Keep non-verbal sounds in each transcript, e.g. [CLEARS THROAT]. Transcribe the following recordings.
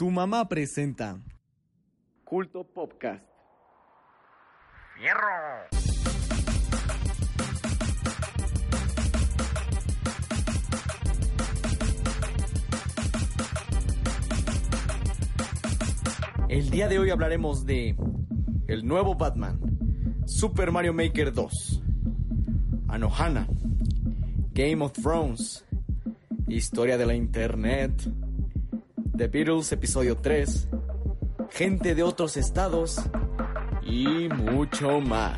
Tu mamá presenta Culto Podcast. ¡Fierro! El día de hoy hablaremos de el nuevo Batman, Super Mario Maker 2, Anohana, Game of Thrones, Historia de la Internet, The Beatles episodio 3, gente de otros estados y mucho más.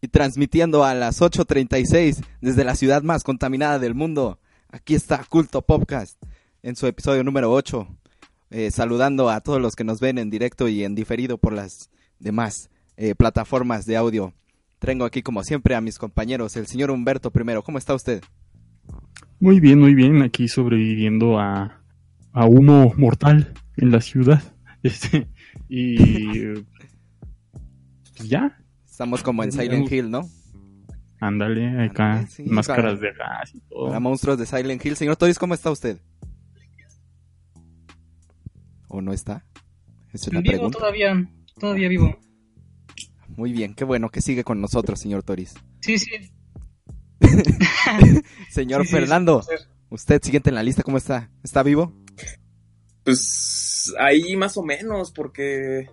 y transmitiendo a las 8.36 desde la ciudad más contaminada del mundo. Aquí está Culto Podcast en su episodio número 8, eh, saludando a todos los que nos ven en directo y en diferido por las demás eh, plataformas de audio. Tengo aquí como siempre a mis compañeros, el señor Humberto primero. ¿Cómo está usted? Muy bien, muy bien, aquí sobreviviendo a, a humo mortal en la ciudad. [LAUGHS] Este, y [LAUGHS] pues ya, Estamos como en Silent Hill, ¿no? Ándale, acá, sí, máscaras para- de gas y todo. Para monstruos de Silent Hill. Señor Toris, ¿cómo está usted? ¿O no está? Es la Vivo pregunta. todavía, todavía vivo. Muy bien, qué bueno que sigue con nosotros, señor Toris. Sí, sí. [LAUGHS] Señor sí, sí, Fernando, usted siguiente en la lista, ¿cómo está? ¿Está vivo? Pues ahí más o menos, porque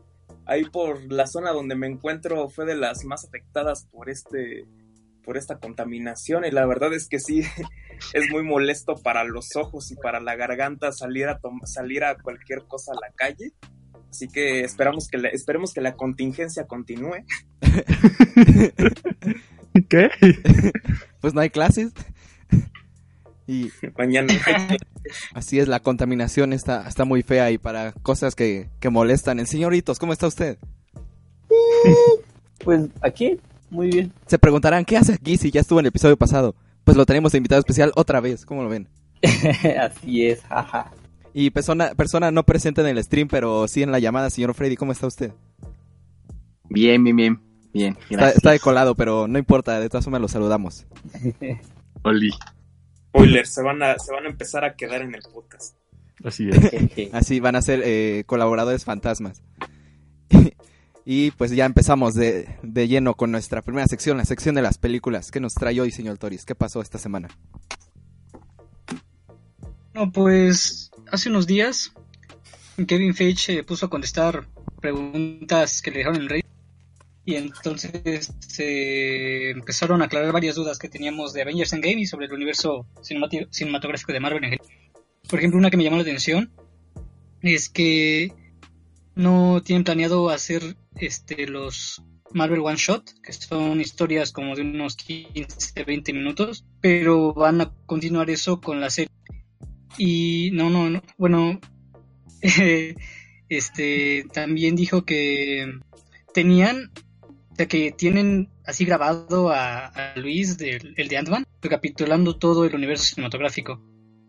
ahí por la zona donde me encuentro fue de las más afectadas por este por esta contaminación y la verdad es que sí [LAUGHS] es muy molesto para los ojos y para la garganta salir a salir a cualquier cosa a la calle. Así que esperamos que la, esperemos que la contingencia continúe. [LAUGHS] ¿Qué? [LAUGHS] Pues no hay clases. Y Mañana así es, la contaminación está, está muy fea y para cosas que, que molestan. El señoritos, ¿cómo está usted? Pues aquí, muy bien. Se preguntarán, ¿qué hace aquí si ya estuvo en el episodio pasado? Pues lo tenemos de invitado especial otra vez, ¿cómo lo ven? [LAUGHS] Así es, jaja. Y persona, persona no presente en el stream, pero sí en la llamada, señor Freddy, ¿cómo está usted? Bien, bien, bien. Bien, Está, gracias. está de colado, pero no importa, de todas formas lo saludamos. [LAUGHS] Oli, spoilers se van a se van a empezar a quedar en el podcast. así es. [LAUGHS] Así van a ser eh, colaboradores fantasmas. Y pues ya empezamos de, de lleno con nuestra primera sección, la sección de las películas. ¿Qué nos trae hoy, señor Toris? ¿Qué pasó esta semana? No, pues hace unos días Kevin Feige puso a contestar preguntas que le dejaron en Reddit y entonces se empezaron a aclarar varias dudas que teníamos de Avengers Endgame y sobre el universo cinematográfico de Marvel. Por ejemplo, una que me llamó la atención es que no tienen planeado hacer este los Marvel One Shot, que son historias como de unos 15, 20 minutos, pero van a continuar eso con la serie. Y no, no, no, bueno, [LAUGHS] este también dijo que tenían, o sea, que tienen así grabado a, Luis, del, el de Ant-Man, recapitulando todo el universo cinematográfico.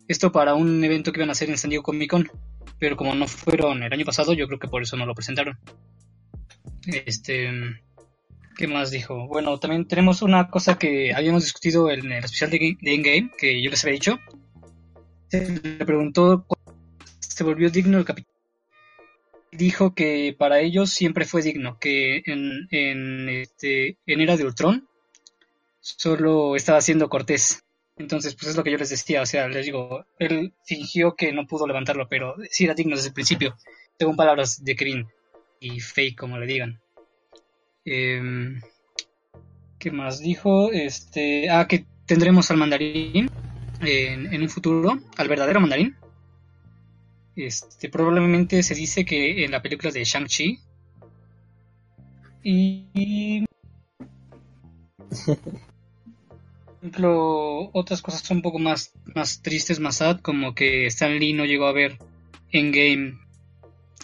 Esto para un evento que iban a hacer en San Diego Comic Con, pero como no fueron el año pasado, yo creo que por eso no lo presentaron. Este, ¿qué más dijo? Bueno, también tenemos una cosa que habíamos discutido en el especial de, de Endgame, que yo les había dicho. Se le preguntó se volvió digno el capítulo. Dijo que para ellos siempre fue digno, que en, en, este, en Era de Ultron solo estaba siendo cortés. Entonces, pues es lo que yo les decía, o sea, les digo, él fingió que no pudo levantarlo, pero sí era digno desde el principio, según palabras de Kevin y Fake, como le digan. Em, ¿Qué más dijo? Este, ah, que tendremos al mandarín en, un futuro, al verdadero mandarín. Este, probablemente se dice que en la película de Shang-Chi. Y. Por ejemplo, otras cosas un poco más, más tristes, más sad, como que Stan Lee no llegó a ver Endgame,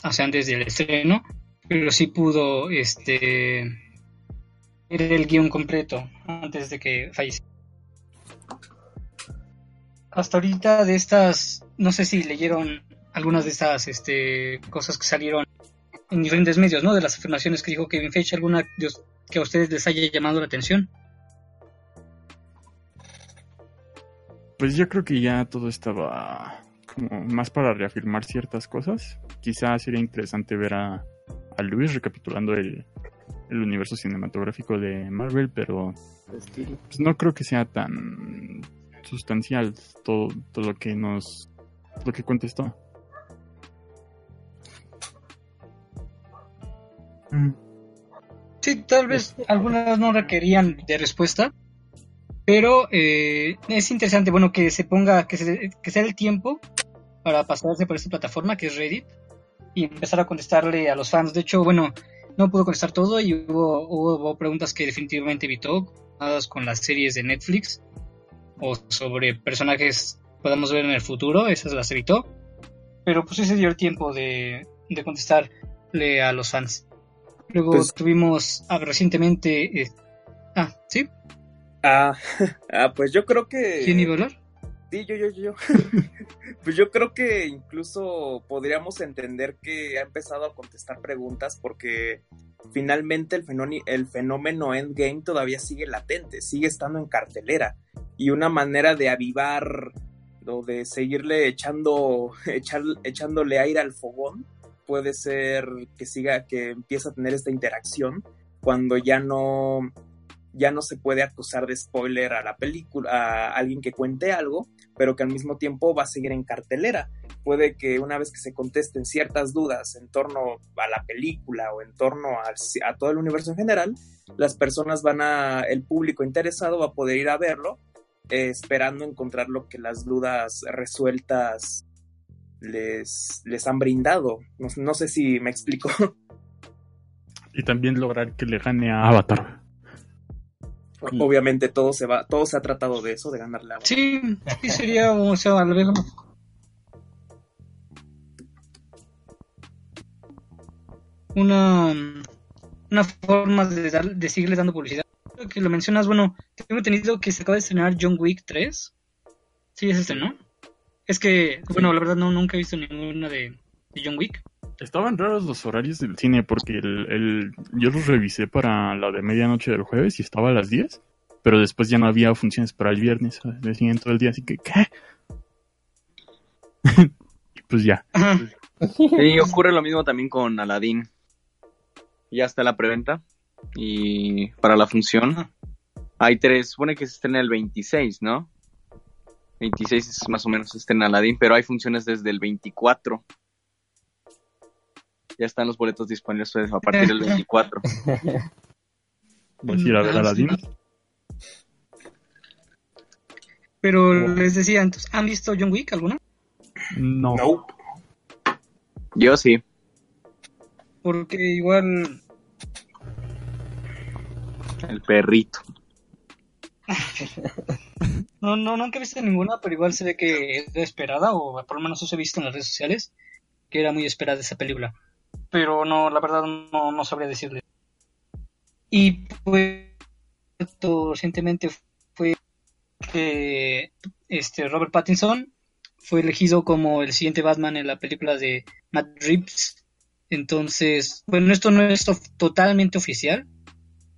o sea, antes del estreno, pero sí pudo, este, ver el guion completo antes de que falleciera. Hasta ahorita de estas no sé si leyeron algunas de estas este, cosas que salieron en diferentes medios, ¿no? De las afirmaciones que dijo Kevin Feige, alguna que a ustedes les haya llamado la atención. Pues yo creo que ya todo estaba como más para reafirmar ciertas cosas. Quizás sería interesante ver a, a Luis recapitulando el, el universo cinematográfico de Marvel, pero pues no creo que sea tan sustancial todo, todo lo que nos lo que contestó. Mm, Sí, tal vez algunas no requerían de respuesta, pero eh, es interesante, bueno, que se ponga, que se, que sea el tiempo para pasarse por esta plataforma que es Reddit y empezar a contestarle a los fans. De hecho, bueno, no pudo contestar todo y hubo, hubo, preguntas que definitivamente evitó, con las series de Netflix o sobre personajes que podamos ver en el futuro, esas las evitó. Pero pues sí se dio el tiempo de, de contestarle a los fans. Luego Pues- tuvimos ah, recientemente... eh, ah, ¿sí? Ah, [LAUGHS] ah, pues yo creo que... ¿Quién iba a hablar? Sí, yo, yo, yo. [LAUGHS] pues yo creo que incluso podríamos entender que ha empezado a contestar preguntas porque finalmente el, fenómeno Endgame todavía sigue latente, sigue estando en cartelera. Y una manera de avivar o de seguirle echando, echar, echándole aire al fogón puede ser que siga, que empiece a tener esta interacción cuando ya no ya no se puede acusar de spoiler a la película, a alguien que cuente algo, pero que al mismo tiempo va a seguir en cartelera. Puede que una vez que se contesten ciertas dudas en torno a la película o en torno a, todo el universo en general, las personas van a, el público interesado va a poder ir a verlo, eh, esperando encontrar lo que las dudas resueltas les, les han brindado. No, no sé si me explico. Y también lograr que le gane a Avatar. Obviamente todo se va, todo se ha tratado de eso, de ganarle a Sí, sí sería, o sea, a la vez una, una forma de, dar, de seguirle dando publicidad. Creo que lo mencionas, bueno, tengo entendido que se acaba de estrenar John Wick 3. Sí, es este, ¿no? Es que, bueno, la verdad no, nunca he visto ninguna de, de John Wick. Estaban raros los horarios del cine porque el, yo los revisé para la de medianoche del jueves y estaba a las 10, pero después ya no había funciones para el viernes, decían todo el día, así que ¿qué? [LAUGHS] y pues ya. [LAUGHS] Sí, ocurre lo mismo también con Aladdin. Ya está la preventa. Y para la función hay tres. Supone que se estrena el 26, ¿no? 26 es más o menos se estrena Aladdin, pero hay funciones desde el 24. Ya están los boletos disponibles pues, a partir del 24. Vas a ir a ver Ah, Aladdin. sí. Pero les decía, entonces, ¿han visto John Wick alguna? No. Nope. Yo sí. Porque igual El perrito. [LAUGHS] No, no, nunca he visto ninguna, pero igual se ve que es esperada, o por lo menos eso he visto en las redes sociales, que era muy esperada esa película. Pero no, la verdad no, no sabría decirle. Y pues recientemente fue que este Robert Pattinson fue elegido como el siguiente Batman en la película de Matt Reeves. Entonces, bueno, esto no es totalmente oficial,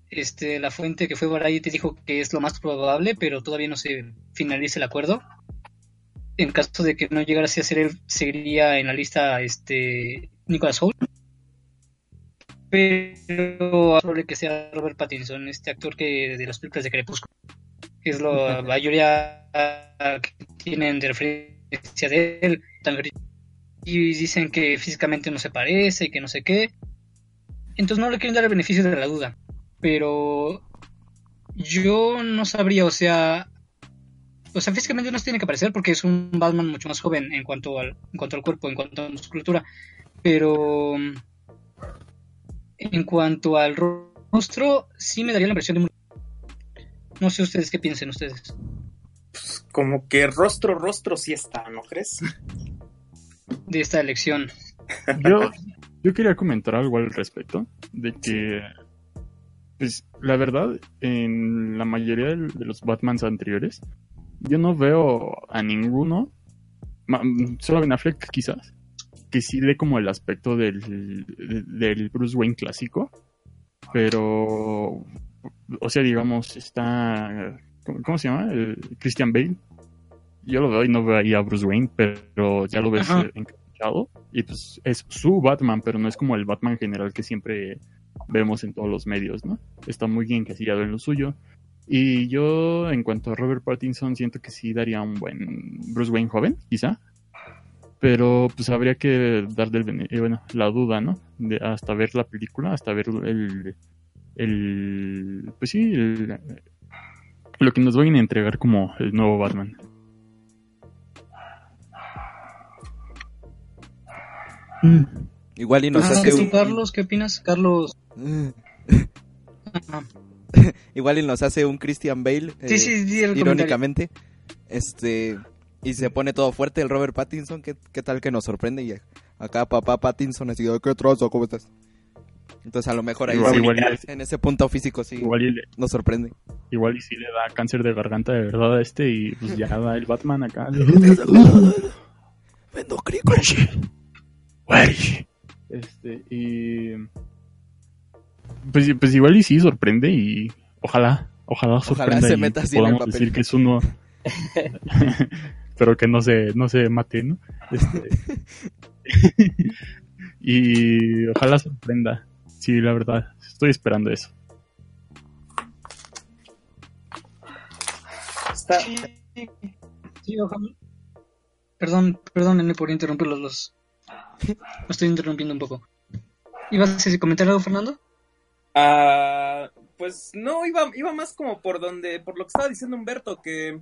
este, la fuente que fue Variety dijo que es lo más probable, pero todavía no se finaliza el acuerdo. En caso de que no llegara a ser él, seguiría en la lista este Nicholas Hoult. Pero es probable que sea Robert Pattinson, este actor que de las películas de Crepúsculo. Es lo, la mayoría que tienen de referencia de él. Y dicen que físicamente no se parece y que no sé qué. Entonces no le quieren dar el beneficio de la duda pero yo no sabría, o sea, o sea, físicamente no se tiene que parecer porque es un Batman mucho más joven en cuanto al, en cuanto al cuerpo, en cuanto a musculatura, pero en cuanto al rostro, sí me daría la impresión de muy... No sé ustedes qué piensen ustedes. Como que rostro, rostro sí está, ¿no crees? [LAUGHS] de esta elección. Yo, yo quería comentar algo al respecto, de que, pues, la verdad, en la mayoría de los Batmans anteriores, yo no veo a ninguno solo Ben Affleck quizás, que sí dé como el aspecto del, de- del Bruce Wayne clásico, pero, o sea, digamos, está, ¿cómo, cómo se llama? El Christian Bale. Yo lo veo y no veo ahí a Bruce Wayne, pero ya lo ves Ajá. eh, encapuchado y pues es su Batman, pero no es como el Batman general que siempre vemos en todos los medios, ¿no? Está muy bien encasillado en lo suyo. Y yo, en cuanto a Robert Pattinson, siento que sí daría un buen Bruce Wayne joven, quizá. Pero pues habría que darle el eh, bueno, la duda, ¿no? De, hasta ver la película, hasta ver el. el pues sí, el- lo que nos vayan a entregar como el nuevo Batman. Igual y nos Ah, hace ¿tú, un... Carlos, ¿qué opinas? Carlos. [LAUGHS] Igual y nos hace un Christian Bale. sí, eh, sí, di el comentario. irónicamente. Este. Y se pone todo fuerte el Robert Pattinson. ¿Qué, qué tal que nos sorprende? Y acá papá Pattinson así, "Ay, ¿qué trozo? ¿Cómo estás? Entonces a lo mejor ahí Igual, sí, igual y- en ese punto físico sí Igual y, le- nos sorprende. igual y si le da cáncer de garganta de verdad a este y pues ya da el Batman acá. [LAUGHS] Vendo. Este, y. Pues, pues igual y sí sorprende y ojalá, ojalá sorprenda se y meta así en el podamos papel. decir que es uno. [LAUGHS] Pero que no se, no se mate, ¿no? Este, [LAUGHS] y ojalá sorprenda. Sí, la verdad, estoy esperando eso. Está, Sí, ojalá. Perdón, perdón, nene, por interrumpirlos. Los... Lo estoy interrumpiendo un poco. ¿Ibas a comentar algo, Fernando? Ah, pues no, iba, iba más como por donde, por lo que estaba diciendo Humberto, que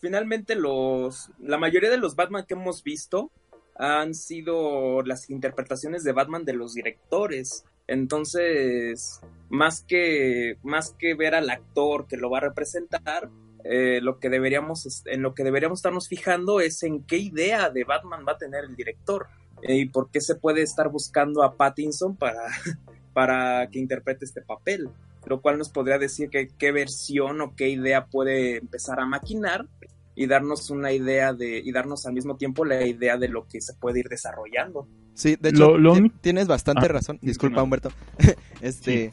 finalmente los, la mayoría de los Batman que hemos visto han sido las interpretaciones de Batman de los directores. Entonces, más que, más que ver al actor que lo va a representar, eh, lo que deberíamos, en lo que deberíamos estarnos fijando es en qué idea de Batman va a tener el director eh, y por qué se puede estar buscando a Pattinson para, [LAUGHS] para que interprete este papel, lo cual nos podría decir que qué versión o qué idea puede empezar a maquinar y darnos una idea de y darnos al mismo tiempo la idea de lo que se puede ir desarrollando. Sí, de hecho, Lo- tienes bastante Ah, razón. Disculpa, no. Humberto. [LAUGHS] este,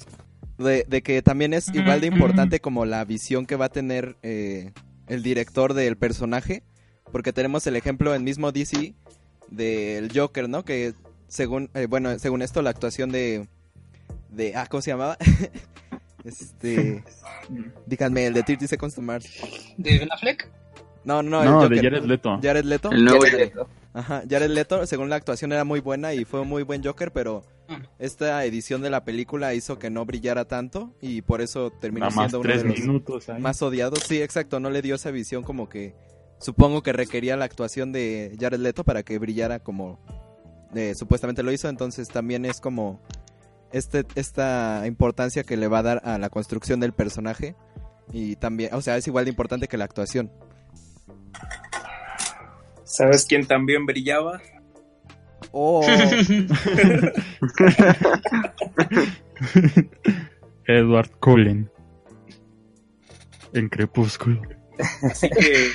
de, de que también es igual de importante como la visión que va a tener eh, el director del personaje. Porque tenemos el ejemplo en mismo DC del Joker, ¿no? Que según, eh, bueno, según esto, la actuación de, de, ah, ¿cómo se llamaba? [LAUGHS] este, [LAUGHS] díganme, el de 30 Seconds to Mars. ¿De Ben Affleck? No, no, No, el de Joker. Jared Leto. Jared Leto. El nuevo Jared- Leto. Ajá, Jared Leto, según la actuación era muy buena y fue un muy buen Joker, pero Ah. esta edición de la película hizo que no brillara tanto y por eso terminó Nada siendo uno de los minutos. más odiados. Sí, exacto, no le dio esa visión como que supongo que requería la actuación de Jared Leto para que brillara como eh, supuestamente lo hizo, entonces también es como este esta importancia que le va a dar a la construcción del personaje y también, o sea, es igual de importante que la actuación. ¿Sabes quién también brillaba? Oh, [LAUGHS] Edward Cullen. En Crepúsculo. Así que,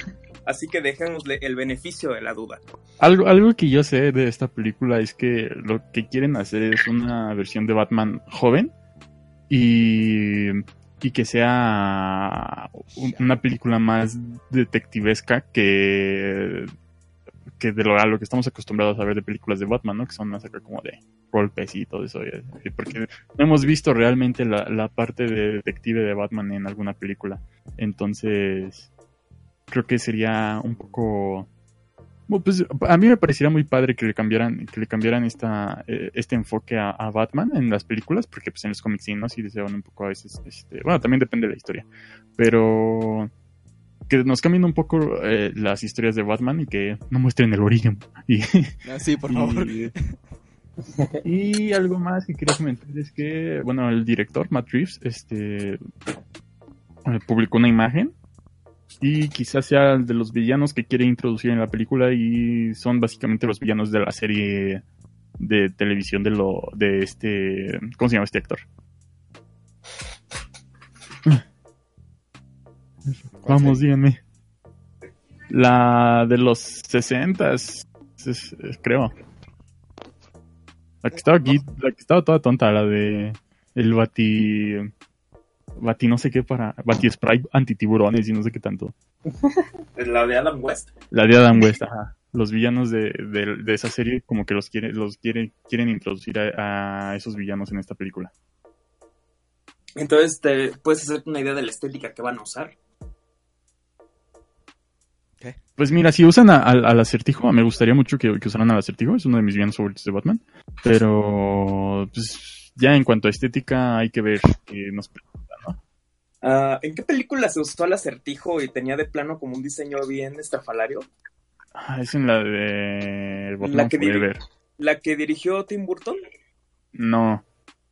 así que dejémosle el beneficio de la duda. Algo, algo que yo sé de esta película es que lo que quieren hacer es una versión de Batman joven y, y que sea un- una película más detectivesca que, que de lo, que estamos acostumbrados a ver de películas de Batman, ¿no? Que son más acá como de golpes y todo eso. Porque no hemos visto realmente la, la parte de detective de Batman en alguna película. Entonces, creo que sería un poco pues a mí me parecería muy padre que le cambiaran, que le cambiaran esta, eh, este enfoque a, a Batman en las películas, porque pues en los cómics sí, ¿no? Sí se van un poco a veces, este, bueno, también depende de la historia, pero que nos cambien un poco eh, las historias de Batman y que no muestren el origen. Y, sí, por [LAUGHS] favor. y, [LAUGHS] y algo más que quería comentar es que, bueno, el director, Matt Reeves, este, eh, publicó una imagen y quizás sea el de los villanos que quiere introducir en la película y son básicamente los villanos de la serie de televisión de lo de este ¿cómo se llama este actor? [LAUGHS] Vamos, díganme. La de los 60 creo. La que estaba aquí, la que estaba toda tonta, la de el bati bati no sé qué para bati spray antitiburones y no sé qué tanto. [LAUGHS] La de Adam West. La de Adam West, ajá. Los villanos de, de, de esa serie como que los quieren los quieren quieren introducir a, a esos villanos en esta película. Entonces te puedes hacerte una idea de la estética que van a usar. Pues mira, si usan a- al- al acertijo, me gustaría mucho que, que usaran al acertijo, es uno de mis villanos favoritos de Batman. Pero, pues, ya en cuanto a estética, hay que ver que nos Ah, ¿En qué película se usó el acertijo y tenía de plano como un diseño bien estrafalario? Ah, es en la de Batman La que Forever. ¿La que dirigió Tim Burton? No,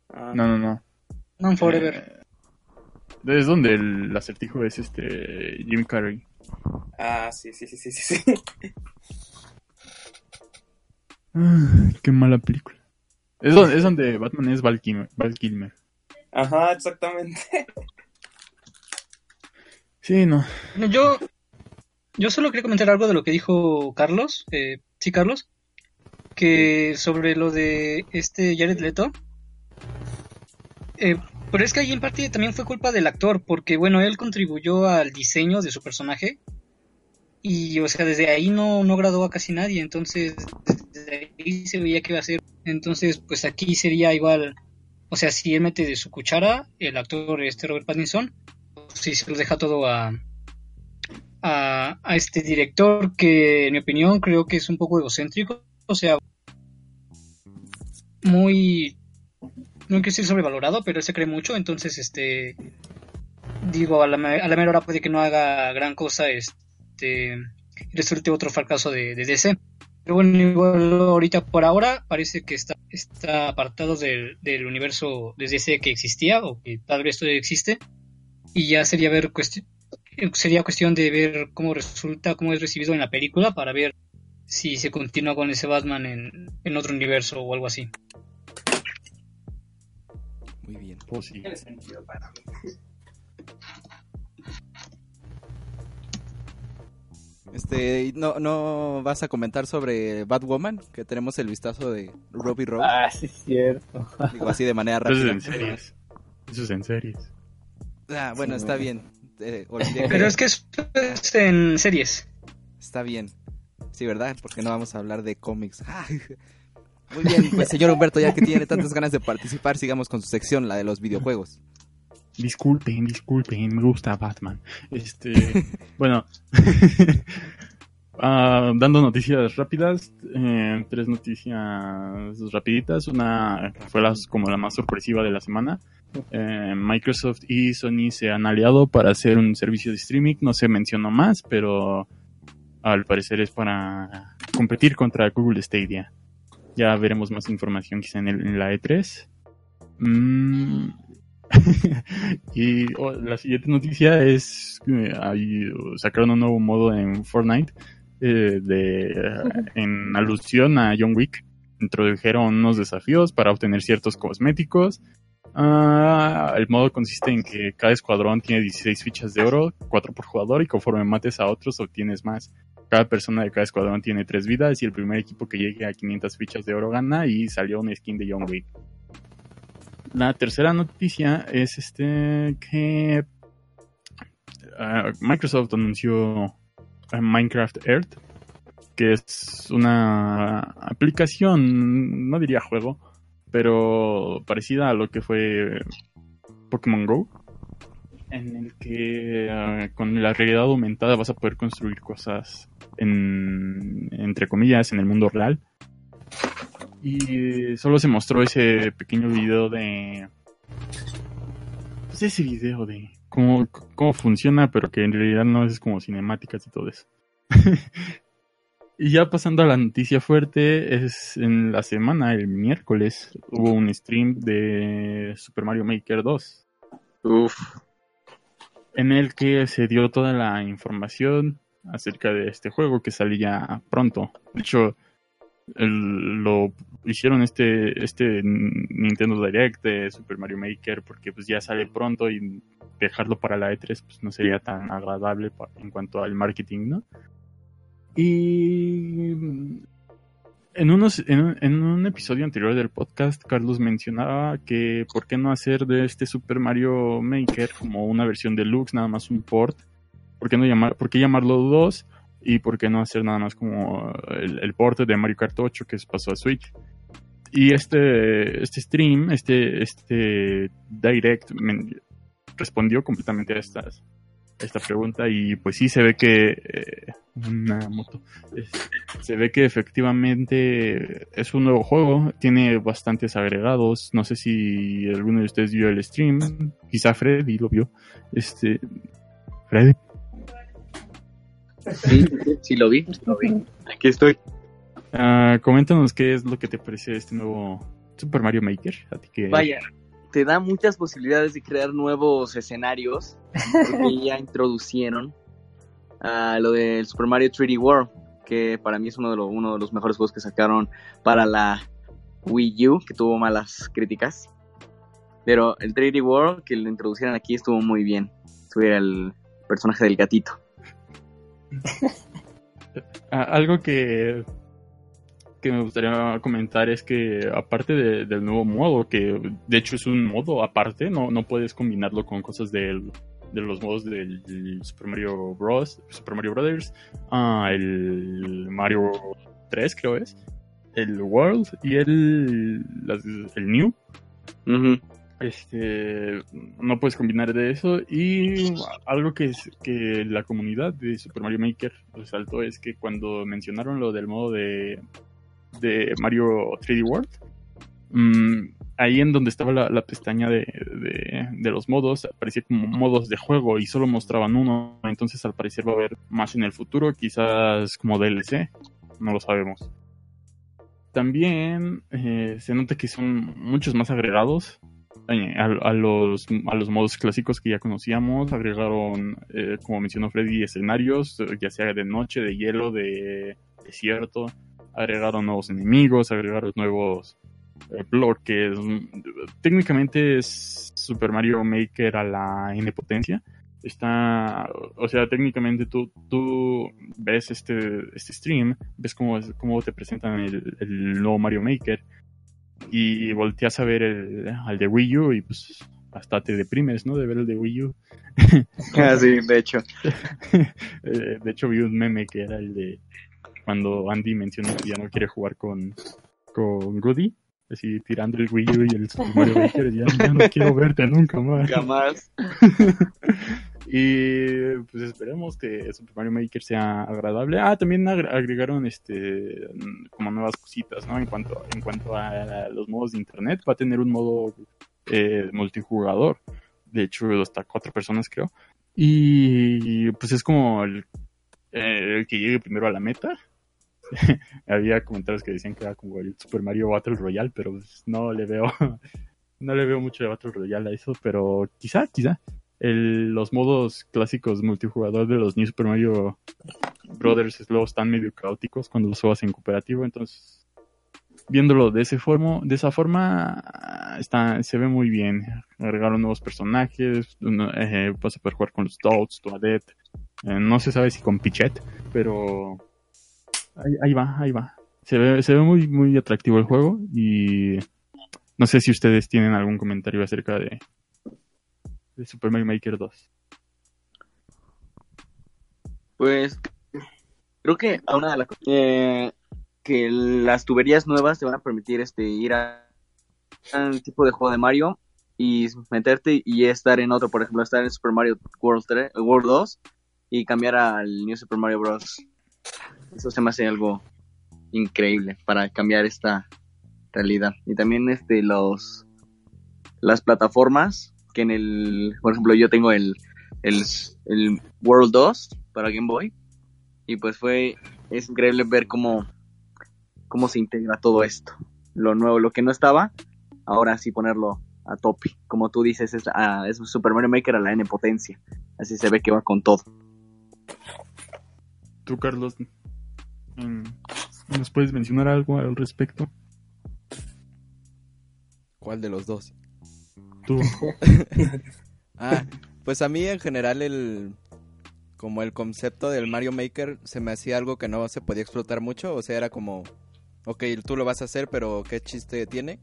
Ah, no, no, no. Non Forever. Eh, es donde el acertijo es este Jim Carrey. Ah, sí, sí, sí, sí, sí. sí. Ah, qué mala película. Es donde, es donde Batman es Val Kilmer. Val Kilmer. Ajá, exactamente. Sí, no. Yo, yo solo quería comentar algo de lo que dijo Carlos. eh, sí, Carlos. Que sobre lo de este Jared Leto. Eh, pero es que ahí en parte también fue culpa del actor, porque bueno, él contribuyó al diseño de su personaje. Y, o sea, desde ahí no, no agradó a casi nadie. Entonces, desde ahí se veía que iba a ser. Entonces, pues aquí sería igual. O sea, si él mete de su cuchara, el actor este Robert Pattinson, si se lo deja todo a, a, a este director que en mi opinión creo que es un poco egocéntrico, o sea, muy, no quiero decir sobrevalorado, pero él se cree mucho, entonces este, digo, a la, a la mera hora puede que no haga gran cosa, este, resulte otro fracaso de, de DC. Pero bueno, igual ahorita por ahora parece que está, está apartado del, del universo de DC que existía o que tal vez todavía existe y ya sería ver cuesti- sería cuestión de ver cómo resulta, cómo es recibido en la película para ver si se continúa con ese Batman en, en otro universo o algo así. Muy bien. Pues sí. Tiene sentido para mí. Este, ¿no, ¿no vas a comentar sobre Batwoman? Que tenemos el vistazo de Robbie Rose. Ah, sí, es cierto. Digo así de manera Eso es rápida. en series. Eso es en series. Ah, bueno, Sí, está bien. Eh, [LAUGHS] olvidé que- Pero es que es, en series. Está bien. Sí, ¿verdad? Porque no vamos a hablar de cómics. [LAUGHS] Ah, Muy bien, pues señor Humberto, ya que tiene tantas ganas de participar, sigamos con su sección, la de los videojuegos. Disculpen, disculpen, me gusta Batman. Este, [LAUGHS] bueno, ah, dando noticias rápidas, eh, tres noticias rapiditas. Una fue las, como la más sorpresiva de la semana. Eh, Microsoft y Sony se han aliado para hacer un servicio de streaming. No se mencionó más, pero al parecer es para competir contra Google Stadia. Ya veremos más información quizá en, el- en la E3. Mm, [LAUGHS] y oh, la siguiente noticia es que ahí, uh, sacaron un nuevo modo en Fortnite eh, de, en alusión a John Wick. Introdujeron unos desafíos para obtener ciertos cosméticos. El modo consiste en que cada escuadrón tiene 16 fichas de oro, 4 por jugador, y conforme mates a otros obtienes más. Cada persona de cada escuadrón tiene 3 vidas y el primer equipo que llegue a 500 fichas de oro gana y salió un skin de John Wick. La tercera noticia es este que ah, Microsoft anunció ah, Minecraft Earth, que es una aplicación, no diría juego, pero parecida a lo que fue Pokémon Go, en el que ah, con la realidad aumentada vas a poder construir cosas en, entre comillas en el mundo real. Y solo se mostró ese pequeño video de. Pues ese video de cómo, cómo funciona, pero que en realidad no es como cinemáticas y todo eso. [LAUGHS] y ya pasando a la noticia fuerte, es en la semana, el miércoles, hubo un stream de Super Mario Maker 2, Uf, en el que se dio toda la información acerca de este juego que salía pronto. De hecho, el- lo hicieron este este Nintendo Direct de Super Mario Maker porque pues ya sale pronto y dejarlo para la E3 pues no sería tan agradable en cuanto al marketing, ¿no? Y en, unos, en, un- episodio anterior del podcast, Carlos mencionaba que por qué no hacer de este Super Mario Maker como una versión deluxe, nada más un port. ¿Por qué, no llamar, por qué llamarlo 2? Y por qué no hacer nada más como el, el port de Mario Kart 8 que pasó a Switch. Y este, este stream, este, este direct, me respondió completamente a estas, esta pregunta y pues sí se ve que eh, una moto Es- se ve que efectivamente es un nuevo juego tiene bastantes agregados no sé si alguno de ustedes vio el stream quizá Freddy lo vio este Freddy Sí, sí, sí, lo vi, sí lo vi. Aquí estoy. ah, coméntanos qué es lo que te parece este nuevo Super Mario Maker a ti que Vaya, te da muchas posibilidades de crear nuevos escenarios porque [LAUGHS] ya introducieron a lo del Super Mario 3D World, que para mí es uno de, los uno de los mejores juegos que sacaron para la Wii U, que tuvo malas críticas. Pero el 3D World que lo introducieron aquí estuvo muy bien. Tuve el personaje del gatito. [LAUGHS] Ah, algo que, que me gustaría comentar es que aparte de- del nuevo modo, que de hecho es un modo aparte, no, no puedes combinarlo con cosas del- de los modos del, del Super Mario Bros. Super Mario Brothers, ah, el Mario 3 creo es, el World y el, las- el New este no puedes combinar de eso y algo que es que la comunidad de Super Mario Maker resaltó es que cuando mencionaron lo del modo de de Mario 3D World mm, ahí en donde estaba la, la pestaña de, de, de los modos aparecía como modos de juego y solo mostraban uno entonces al parecer va a haber más en el futuro quizás como DLC no lo sabemos también eh, se nota que son muchos más agregados eh, a, los, a los modos clásicos que ya conocíamos. Agregaron, eh, como mencionó Freddy, escenarios, ya sea de noche, de hielo, de desierto. Agregaron nuevos enemigos, agregaron nuevos eh, bloques. Técnicamente es Super Mario Maker a la N potencia. Está, o sea, técnicamente tú, tú ves este, este stream, ves cómo, cómo te presentan el, el nuevo Mario Maker y volteas a ver el, al de Wii U y pues hasta te deprimes, ¿no? De ver el de Wii U. [LAUGHS] Ah, sí, de hecho. [LAUGHS] Eh, de hecho vi un meme que era el de cuando Andy menciona que ya no quiere jugar con, con Rudy, así tirando el Wii U y el Super Mario Maker, ya, ya no quiero verte nunca más. Jamás. [LAUGHS] Y pues esperemos que Super Mario Maker sea agradable. Ah, también agre- agregaron este como nuevas cositas, ¿no? En cuanto, en cuanto a los modos de internet, va a tener un modo eh, multijugador. De hecho, hasta cuatro personas creo. Y pues es como el, eh, el que llegue primero a la meta. [LAUGHS] Había comentarios que decían que era como el Super Mario Battle Royale, pero pues, no le veo, [LAUGHS] no le veo mucho de Battle Royale a eso, pero quizá, quizá los modos clásicos multijugador de los New Super Mario Brothers luego están medio caóticos cuando los juegas en cooperativo, entonces viéndolo de ese forma, de esa forma está, se ve muy bien. Agregaron nuevos personajes, uno- eh, jugar con los Toads, Toadette, eh, no se sabe si con Pichet, pero ahí, va, ahí va. Se ve, se ve muy, muy atractivo el juego y no sé si ustedes tienen algún comentario acerca de, de Super Mario Maker 2. Pues creo que a una de las eh, que las tuberías nuevas te van a permitir este ir a un tipo de juego de Mario y meterte y estar en otro, por ejemplo, estar en Super Mario World 3, World 2 y cambiar al New Super Mario Bros. Eso se me hace algo increíble para cambiar esta realidad. Y también este los las plataformas que en el, por ejemplo, yo tengo el el, World 2 para Game Boy. Y pues fue es increíble ver cómo cómo se integra todo esto. Lo nuevo lo que no estaba ahora sí ponerlo a tope. Como tú dices es, es Super Mario Maker a la N potencia. Así se ve que va con todo Tú, Carlos, ¿nos puedes mencionar algo al respecto? ¿Cuál de los dos? Tú. [LAUGHS] Ah, pues a mí en general el, como el concepto del Mario Maker se me hacía algo que no se podía explotar mucho, o sea, era como, ok, tú lo vas a hacer, pero ¿qué chiste tiene?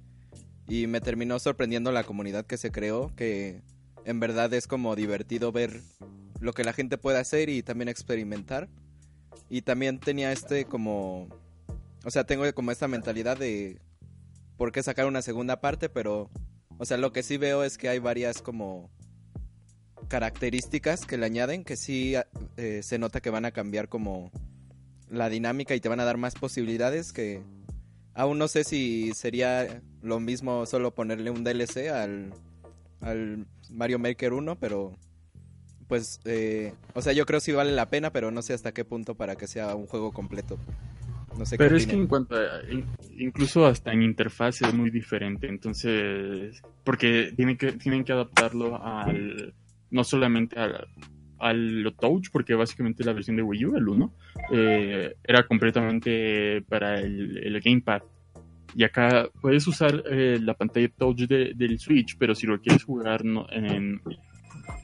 Y me terminó sorprendiendo la comunidad que se creó, que en verdad es como divertido ver lo que la gente puede hacer y también experimentar. Y también tenía este como, o sea, tengo como esta mentalidad de por qué sacar una segunda parte, pero, o sea, lo que sí veo es que hay varias como características que le añaden que sí eh, se nota que van a cambiar como la dinámica y te van a dar más posibilidades que aún no sé si sería lo mismo solo ponerle un DLC al, al Mario Maker 1, pero pues, eh, o sea, yo creo si vale la pena, pero no sé hasta qué punto para que sea un juego completo. No sé pero es que en cuanto a, incluso hasta en interfaz es muy diferente, entonces, porque tienen que, tienen que adaptarlo al, no solamente al, al Touch, porque básicamente la versión de Wii U, el 1, eh, era completamente para el, el, Gamepad. Y acá puedes usar eh, la pantalla Touch del Switch, pero si lo quieres jugar no, en,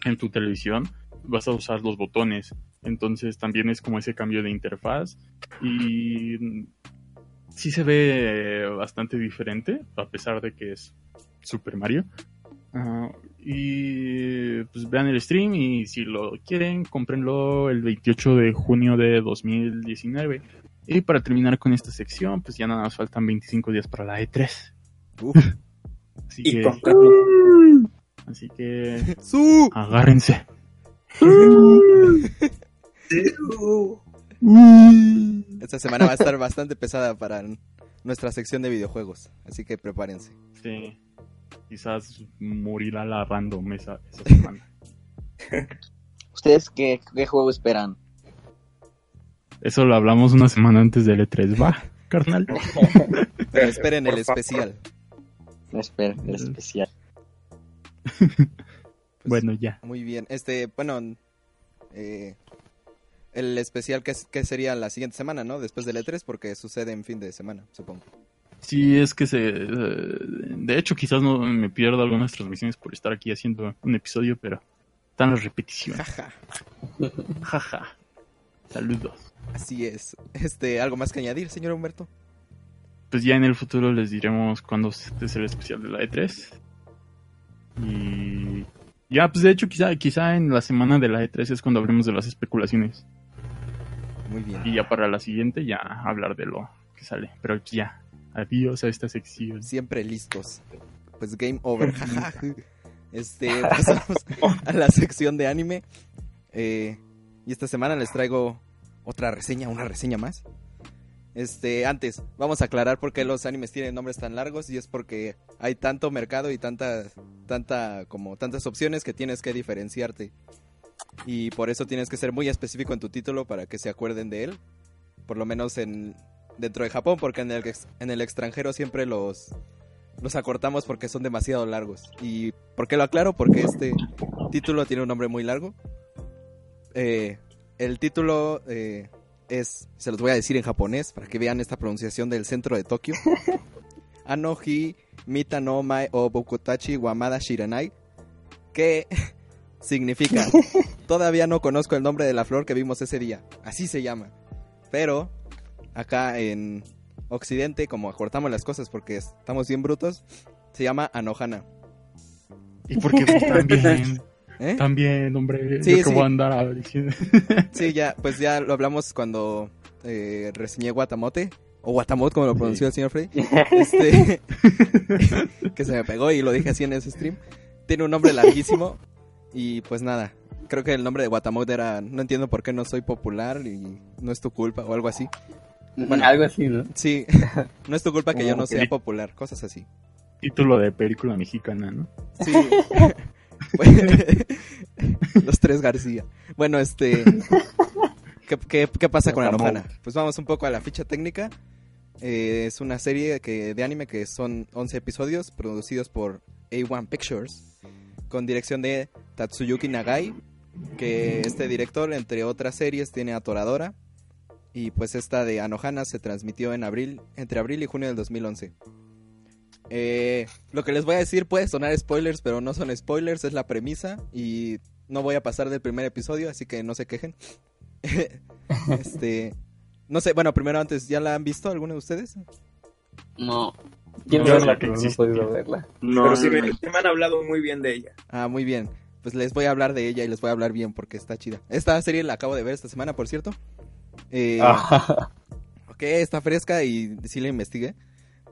en tu televisión, vas a usar los botones. Entonces también es como ese cambio de interfaz. Y sí se ve bastante diferente, a pesar de que es Super Mario. y pues vean el stream y si lo quieren, cómprenlo el 28 de junio de 2019. Y para terminar con esta sección, pues ya nada más faltan 25 días para la E3. Así que... Así que... [LAUGHS] Agárrense. [LAUGHS] Esta semana va a estar bastante pesada para nuestra sección de videojuegos, así que prepárense. Sí, quizás morirá la random esa, semana. [LAUGHS] ¿Ustedes qué, juego esperan? Eso lo hablamos una semana antes del E3, va, carnal. esperen el especial. esperen el especial. [LAUGHS] Pues, bueno, ya. Muy bien. Este, bueno, eh, el especial que, que, sería la siguiente semana, ¿no? Después del E3, porque sucede en fin de semana, supongo. Sí, es que se... Eh, de hecho, quizás no me pierdo algunas transmisiones por estar aquí haciendo un episodio, pero están las repeticiones. Jaja. [LAUGHS] Jaja. Saludos. Así es. Este, ¿algo más que añadir, señor Humberto? Pues ya en el futuro les diremos cuándo es el especial de la E3. Y ya, pues de hecho, quizá, quizá en la semana de la E3 es cuando hablemos de las especulaciones. Muy bien. Y ya para la siguiente ya hablar de lo que sale. Pero ya, adiós a esta sección. Siempre listos. Pues game over. [LAUGHS] este, pasamos a la sección de anime. Eh, y esta semana les traigo otra reseña, una reseña más. Este, antes, vamos a aclarar por qué los animes tienen nombres tan largos y es porque hay tanto mercado y tanta, tanta, como tantas opciones que tienes que diferenciarte. Y por eso tienes que ser muy específico en tu título para que se acuerden de él. Por lo menos en, dentro de Japón, porque en el, en el extranjero siempre los, los acortamos porque son demasiado largos. ¿Y por qué lo aclaro? Porque este título tiene un nombre muy largo. Eh, el título eh, es, se los voy a decir en japonés para que vean esta pronunciación del centro de Tokio. [LAUGHS] Anohi Mita no Mae o Bokutachi Wamada Shiranai, que [LAUGHS] significa, [LAUGHS] todavía no conozco el nombre de la flor que vimos ese día, así se llama. Pero acá en Occidente, como acortamos las cosas porque estamos bien brutos, se llama Anohana. ¿Y por qué pues, también? ¿Eh? También, hombre, sí, sí. andar [LAUGHS] sí, ya, pues ya lo hablamos cuando eh, reseñé Guatamote, o Guatamote como lo pronunció el señor Freddy, este, [LAUGHS] que se me pegó y lo dije así en ese stream. Tiene un nombre larguísimo y pues nada, creo que el nombre de Guatamote era, no entiendo por qué no soy popular y no es tu culpa o algo así. Bueno, algo así, ¿no? Sí, [LAUGHS] no es tu culpa que yo no sea popular, cosas así. Título de película mexicana, ¿no? Sí. [LAUGHS] Los tres García. Bueno, este. ¿Qué, pasa con Anohana? Pues vamos un poco a la ficha técnica. Eh, es una serie que, de anime que son 11 episodios producidos por A1 Pictures con dirección de Tatsuyuki Nagai, que este director, entre otras series, tiene a Toradora. Y pues esta de Anohana se transmitió en abril, entre abril y junio del 2011. Eh, lo que les voy a decir puede sonar spoilers, pero no son spoilers, es la premisa. Y No voy a pasar del primer episodio, así que no se quejen. [LAUGHS] este, no sé, bueno, primero antes, ¿ya la han visto alguno de ustedes? No. Quiero Yo verla, la que no he existe. podido verla. No, Pero sí no, me, no. han hablado muy bien de ella. Ah, muy bien. Pues les voy a hablar de ella y les voy a hablar bien porque está chida. Esta serie la acabo de ver esta semana, por cierto. Eh, Ah, Ok, está fresca y sí la investigué.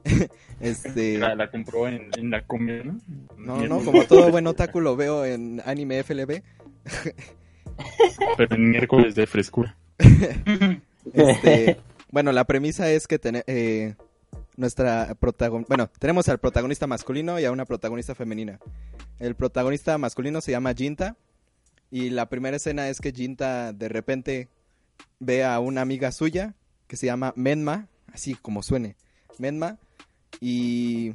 [LAUGHS] este, La, la compró en, en la comida, ¿no? no, no, como todo buen otaku lo veo en anime FLB. Pero en miércoles de frescura. [LAUGHS] Este, bueno, la premisa es que tene- eh, nuestra protagon bueno, tenemos al protagonista masculino y a una protagonista femenina. El protagonista masculino se llama Jinta y la primera escena es que Jinta de repente ve a una amiga suya que se llama Menma, así como suene, Menma, y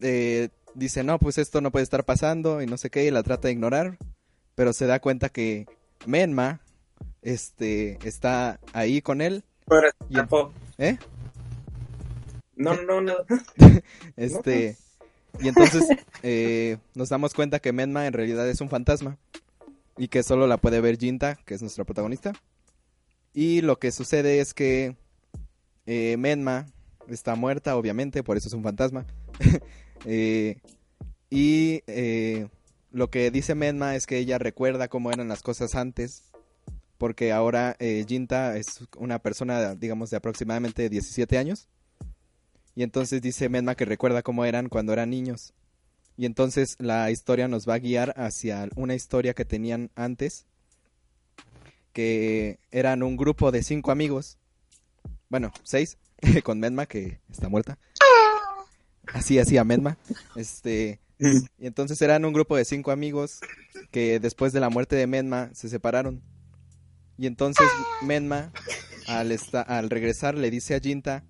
eh, dice, no, pues esto no puede estar pasando y no sé qué, y la trata de ignorar, pero se da cuenta que Menma este, está ahí con él, Pero, Y el- ¿eh? No, no, no. [LAUGHS] Este, y entonces eh, nos damos cuenta que Menma en realidad es un fantasma y que solo la puede ver Jinta, que es nuestra protagonista. Y lo que sucede es que eh, Menma está muerta, obviamente, por eso es un fantasma. [LAUGHS] Eh, y eh, lo que dice Menma es que ella recuerda cómo eran las cosas antes, porque ahora eh, Jinta es una persona, digamos, de aproximadamente 17 años. Y entonces dice Menma que recuerda cómo eran cuando eran niños. Y entonces la historia nos va a guiar hacia una historia que tenían antes, que eran un grupo de cinco amigos, bueno, seis, [LAUGHS] con Menma que está muerta. Así hacía Menma. Este, y entonces eran un grupo de cinco amigos que después de la muerte de Menma se separaron. Y entonces Menma, al, esta- al regresar, le dice a Jinta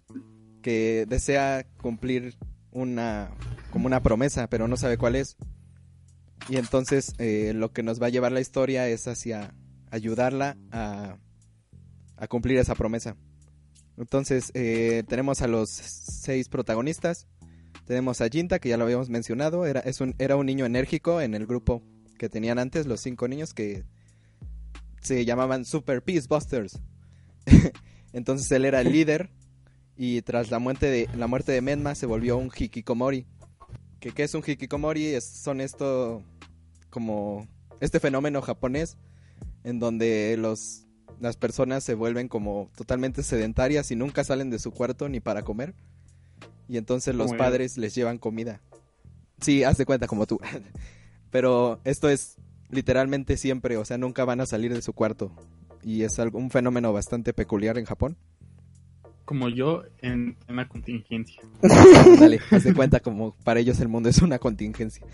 que desea cumplir una como una promesa, pero no sabe cuál es. Y entonces eh, lo que nos va a llevar la historia es hacia ayudarla a, a cumplir esa promesa. Entonces eh, tenemos a los seis protagonistas. Tenemos a Jinta, que ya lo habíamos mencionado, era, un, niño enérgico en el grupo que tenían antes, los cinco niños que se llamaban Super Peace Busters. [LAUGHS] Entonces él era el líder y tras la muerte de la muerte de Menma se volvió un hikikomori. ¿Qué, es un hikikomori? Son esto como este fenómeno japonés en donde los las personas se vuelven como totalmente sedentarias y nunca salen de su cuarto ni para comer. Y entonces los padres les llevan comida. Sí, haz de cuenta como tú. [LAUGHS] Pero esto es literalmente siempre, o sea, nunca van a salir de su cuarto. Y es algo, un fenómeno bastante peculiar en Japón. Como yo en una contingencia. [LAUGHS] Dale, haz de cuenta como para ellos el mundo es una contingencia.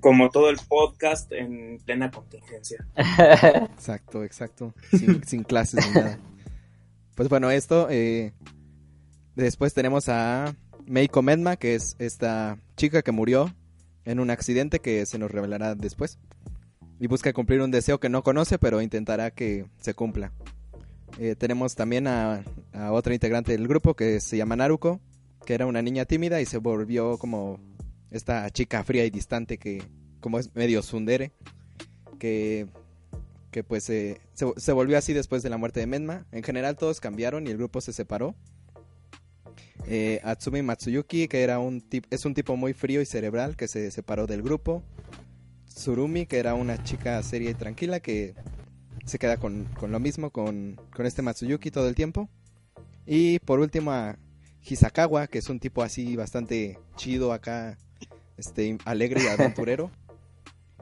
Como todo el podcast en plena contingencia. Exacto, exacto. Sin, [LAUGHS] sin clases ni nada. Pues bueno, esto. eh, después tenemos a Meiko Menma, que es esta chica que murió en un accidente que se nos revelará después. Y busca cumplir un deseo que no conoce, pero intentará que se cumpla. Eh, tenemos también a, otra integrante del grupo que se llama Naruko, que era una niña tímida y se volvió como esta chica fría y distante que, como es medio sundere, que que pues eh, se, se volvió así después de la muerte de Menma. En general todos cambiaron y el grupo se separó. Eh, Atsumi Matsuyuki, que era un tip- es un tipo muy frío y cerebral que se separó del grupo. Tsurumi, que era una chica seria y tranquila que se queda con, con lo mismo, con, con este Matsuyuki todo el tiempo. Y por último a Hisakawa, que es un tipo así bastante chido acá, este, alegre y [LAUGHS] aventurero.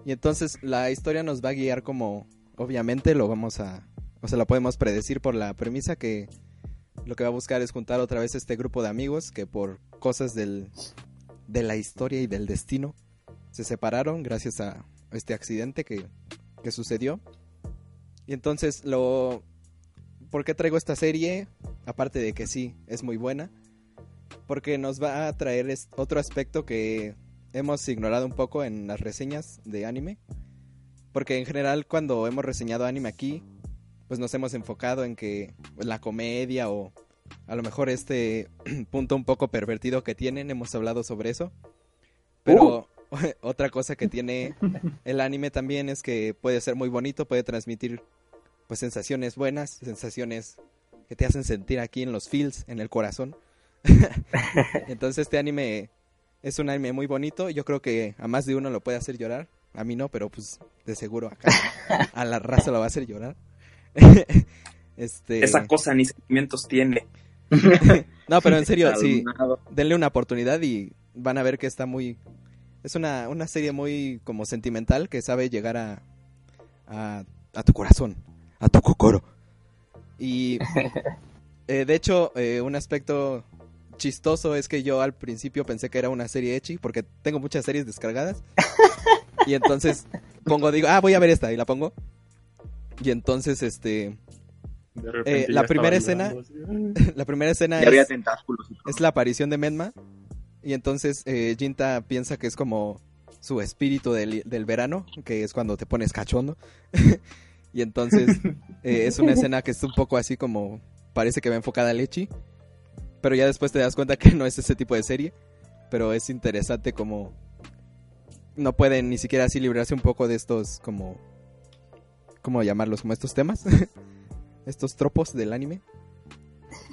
Y entonces la historia nos va a guiar como, obviamente lo vamos a, o sea, lo podemos predecir por la premisa que lo que va a buscar es juntar otra vez este grupo de amigos que por cosas del, de la historia y del destino se separaron gracias a este accidente que, que sucedió. Y entonces lo... ¿Por qué traigo esta serie? Aparte de que sí, es muy buena. Porque nos va a traer otro aspecto que hemos ignorado un poco en las reseñas de anime. Porque en general cuando hemos reseñado anime aquí, pues nos hemos enfocado en que en la comedia o a lo mejor este [CLEARS THROAT] punto un poco pervertido que tienen, hemos hablado sobre eso. Pero [LAUGHS] otra cosa que tiene el anime también es que puede ser muy bonito, puede transmitir pues sensaciones buenas, sensaciones que te hacen sentir aquí en los feels, en el corazón. [LAUGHS] Entonces este anime es un anime muy bonito, yo creo que a más de uno lo puede hacer llorar, a mí no, pero pues de seguro acá [LAUGHS] a la raza lo va a hacer llorar. este... Esa cosa ni sentimientos tiene. no, pero en serio, sí, denle una oportunidad y van a ver que está muy... Es una, una serie muy como sentimental que sabe llegar a, a, a tu corazón, a tu cocoro. Y [LAUGHS] eh, de hecho, eh, un aspecto chistoso es que yo al principio pensé que era una serie Echi, porque tengo muchas series descargadas. [LAUGHS] y entonces pongo, digo, ah, voy a ver esta, y la pongo. Y entonces, este... Eh, [LAUGHS] la, primera escena, la primera escena es, es, la aparición de Menma. Y entonces eh, Jinta piensa que es como su espíritu del, del verano, que es cuando te pones cachondo. [LAUGHS] y entonces [LAUGHS] eh, es una escena que es un poco así como parece que va enfocada a Lechi pero ya después te das cuenta que no es ese tipo de serie. Pero es interesante como no pueden ni siquiera así librarse un poco de estos como ¿cómo llamarlos? como estos temas, [LAUGHS] estos tropos del anime.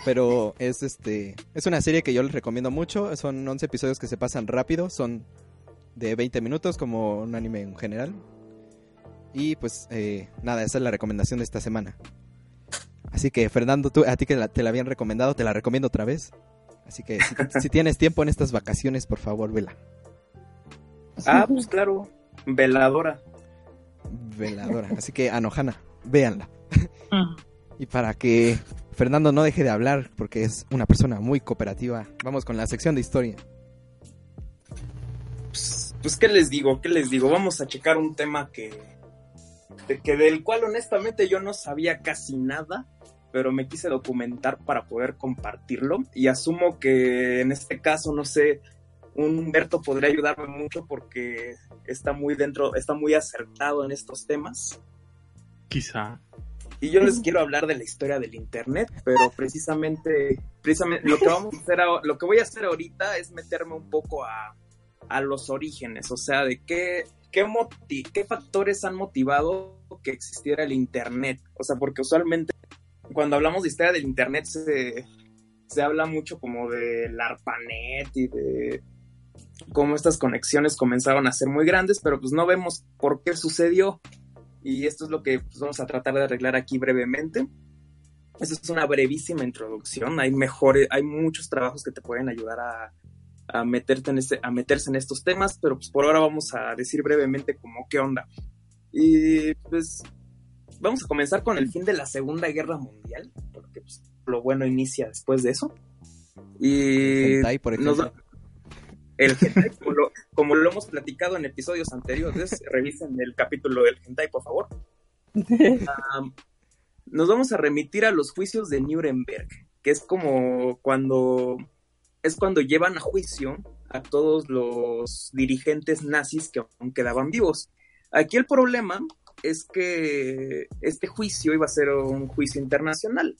Pero es este es una serie que yo les recomiendo mucho, son 11 episodios que se pasan rápido, son de 20 minutos como un anime en general. Y pues eh, nada, esa es la recomendación de esta semana. Así que Fernando, tú, a ti que te la habían recomendado, te la recomiendo otra vez. Así que si, tienes tiempo en estas vacaciones, por favor, vela. Ah, pues claro, veladora. Veladora. Así que, Anojana, véanla. y para que Fernando no deje de hablar, porque es una persona muy cooperativa, vamos con la sección de historia. Pues, pues ¿qué les digo? ¿Qué les digo? Vamos a checar un tema que, que del cual honestamente yo no sabía casi nada pero me quise documentar para poder compartirlo y asumo que en este caso, no sé, un Humberto podría ayudarme mucho porque está muy dentro, está muy acertado en estos temas. Quizá. Y yo les quiero hablar de la historia del internet, pero precisamente, precisamente lo que vamos a hacer, lo que voy a hacer ahorita es meterme un poco a, a los orígenes, o sea, de qué, qué, qué factores han motivado que existiera el internet, o sea, porque usualmente cuando hablamos de historia del Internet se, se habla mucho como de ARPANET y de cómo estas conexiones comenzaron a ser muy grandes, pero pues no vemos por qué sucedió. Y esto es lo que pues, vamos a tratar de arreglar aquí brevemente. Esta es una brevísima introducción. Hay mejores, hay muchos trabajos que te pueden ayudar a, a, meterte en este, a meterse en estos temas, pero pues por ahora vamos a decir brevemente como qué onda. Y pues vamos a comenzar con el fin de la Segunda Guerra Mundial, porque pues, lo bueno inicia después de eso. Y el hentai, por ejemplo. el hentai, como lo, hemos platicado en episodios anteriores, [LAUGHS] revisen el capítulo del hentai, por favor. nos vamos a remitir a los juicios de Nuremberg, que es como cuando es cuando llevan a juicio a todos los dirigentes nazis que aún quedaban vivos. Aquí el problema es que este juicio iba a ser un juicio internacional.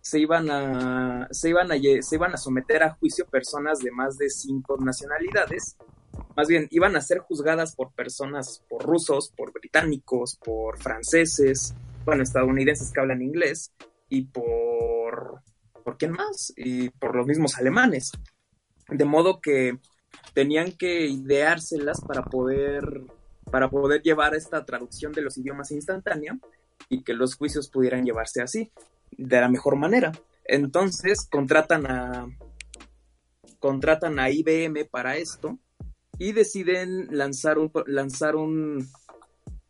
Se iban a, se iban a, se iban a someter a juicio personas de más de cinco nacionalidades. Más bien, iban a ser juzgadas por personas, por rusos, por británicos, por franceses, bueno, estadounidenses que hablan inglés, y por, ¿por quién más? Y por los mismos alemanes. De modo que tenían que ideárselas para poder para poder llevar esta traducción de los idiomas instantánea y que los juicios pudieran llevarse así, de la mejor manera. Entonces contratan a contratan a IBM para esto y deciden lanzar un,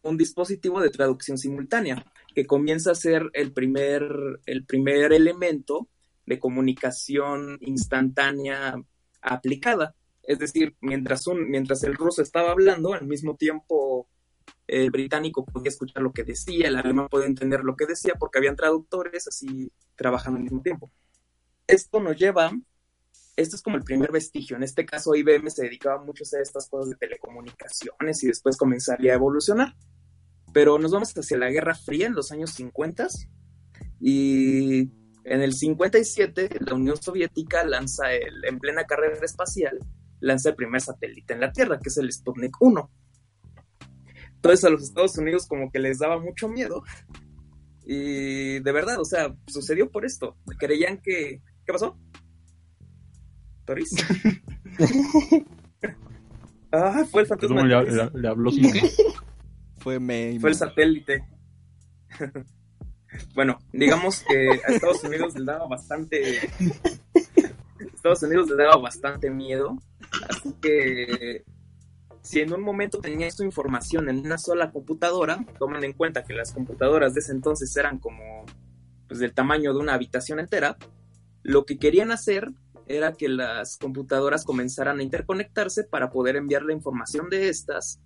un, dispositivo de traducción simultánea que comienza a ser el primer, el primer elemento de comunicación instantánea aplicada. Es decir, mientras, un, mientras el ruso estaba hablando, al mismo tiempo el británico podía escuchar lo que decía, el alemán podía entender lo que decía, porque habían traductores así trabajando al mismo tiempo. Esto nos lleva, esto es como el primer vestigio, en este caso IBM se dedicaba mucho a estas cosas de telecomunicaciones y después comenzaría a evolucionar. Pero nos vamos hacia la Guerra Fría en los años 50 y en el 57 la Unión Soviética lanza el, en plena carrera espacial lanza el primer satélite en la Tierra, que es el Sputnik 1. Entonces a los Estados Unidos como que les daba mucho miedo. Y de verdad, o sea, sucedió por esto. Creían que... ¿Qué pasó? ¿Toris? [LAUGHS] [LAUGHS] ah, fue el fantasma. ¿Cómo de le, Toris. le- le habló [LAUGHS] Fue May. Fue el satélite. bueno, digamos que a Estados Unidos le daba bastante. Estados Unidos le daba bastante miedo. Así que si en un momento tenía su información en una sola computadora, tomen en cuenta que las computadoras de ese entonces eran como pues, del tamaño de una habitación entera, lo que querían hacer era que las computadoras comenzaran a interconectarse para poder enviar la información de estas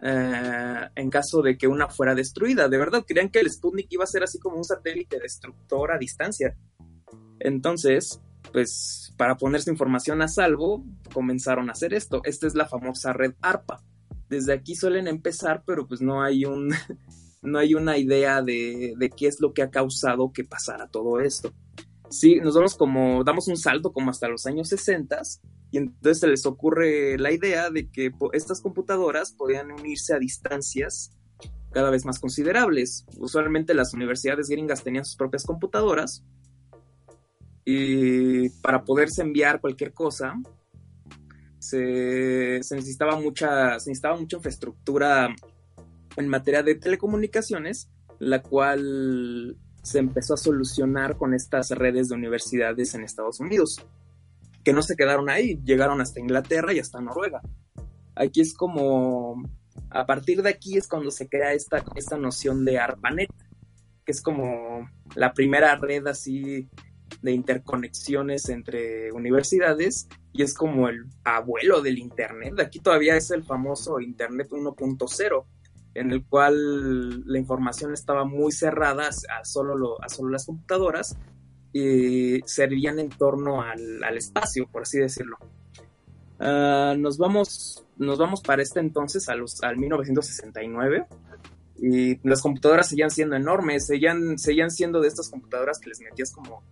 eh, en caso de que una fuera destruida. De verdad, creían que el Sputnik iba a ser así como un satélite destructor a distancia. Entonces, pues para poner su información a salvo, comenzaron a hacer esto. Esta es la famosa red ARPA. Desde aquí suelen empezar, pero pues no hay un [LAUGHS] no hay una idea de, de qué es lo que ha causado que pasara todo esto. Sí, nos vamos como, damos un salto como hasta los años 60 y entonces se les ocurre la idea de que estas computadoras podían unirse a distancias cada vez más considerables. Usualmente las universidades gringas tenían sus propias computadoras y para poderse enviar cualquier cosa se, se necesitaba mucha se necesitaba mucha infraestructura en materia de telecomunicaciones, la cual se empezó a solucionar con estas redes de universidades en Estados Unidos, que no se quedaron ahí, llegaron hasta Inglaterra y hasta Noruega. Aquí es como, a partir de aquí es cuando se crea esta, esta noción de ARPANET, que es como la primera red así de interconexiones entre universidades y es como el abuelo del Internet. Aquí todavía es el famoso Internet 1.0 en el cual la información estaba muy cerrada a solo, lo- a solo las computadoras y servían en torno al, al espacio, por así decirlo. Ah, nos, vamos, nos vamos para este entonces a los, al 1969 y las computadoras seguían siendo enormes, seguían, seguían siendo de estas computadoras que les metías como,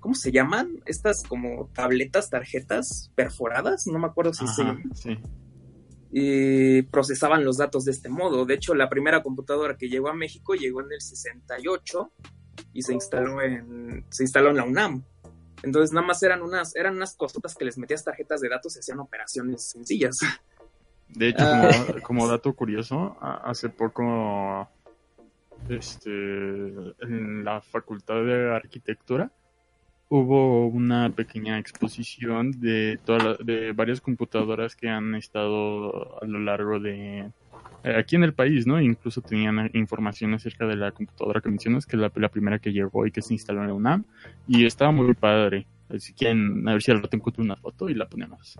¿cómo se llaman? Estas como tabletas, tarjetas perforadas, no me acuerdo si se llaman sí. Y procesaban los datos de este modo. De hecho, la primera computadora que llegó a México llegó en el 68 y se instaló en, se instaló en la UNAM. Entonces nada más eran unas, eran unas cosotas que les metías tarjetas de datos y hacían operaciones sencillas. De hecho, Ah. como, como dato curioso, hace poco este, en la Facultad de Arquitectura hubo una pequeña exposición de, toda la- de varias computadoras que han estado a lo largo de eh, aquí en el país, ¿no? Incluso tenían información acerca de la computadora que mencionas, que es la, la primera que llegó y que se instaló en la UNAM, y estaba muy padre. Si quieren, a ver si al rato encuentro una foto y la ponemos.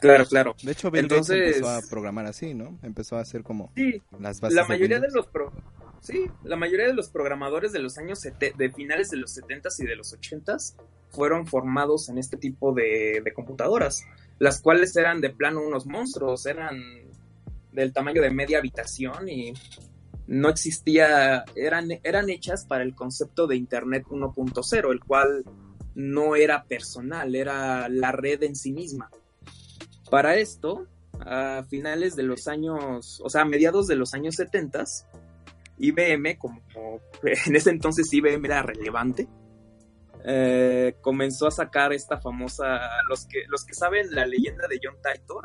Claro, claro. De hecho, Bill Entonces- empezó a programar así, ¿no? Empezó a hacer como Sí, las bases la mayoría de los pro- sí, la mayoría de los programadores de los años de finales de los 70s y de los 80s fueron formados en este tipo de, de computadoras, las cuales eran de plano unos monstruos, eran del tamaño de media habitación y no existía, eran, eran hechas para el concepto de Internet 1.0, el cual no era personal, era la red en sí misma. Para esto, a finales de los años, o sea, a mediados de los años 70, IBM, como [LAUGHS] en ese entonces IBM era relevante, eh, comenzó a sacar esta famosa, los que, los que saben la leyenda de John Titor,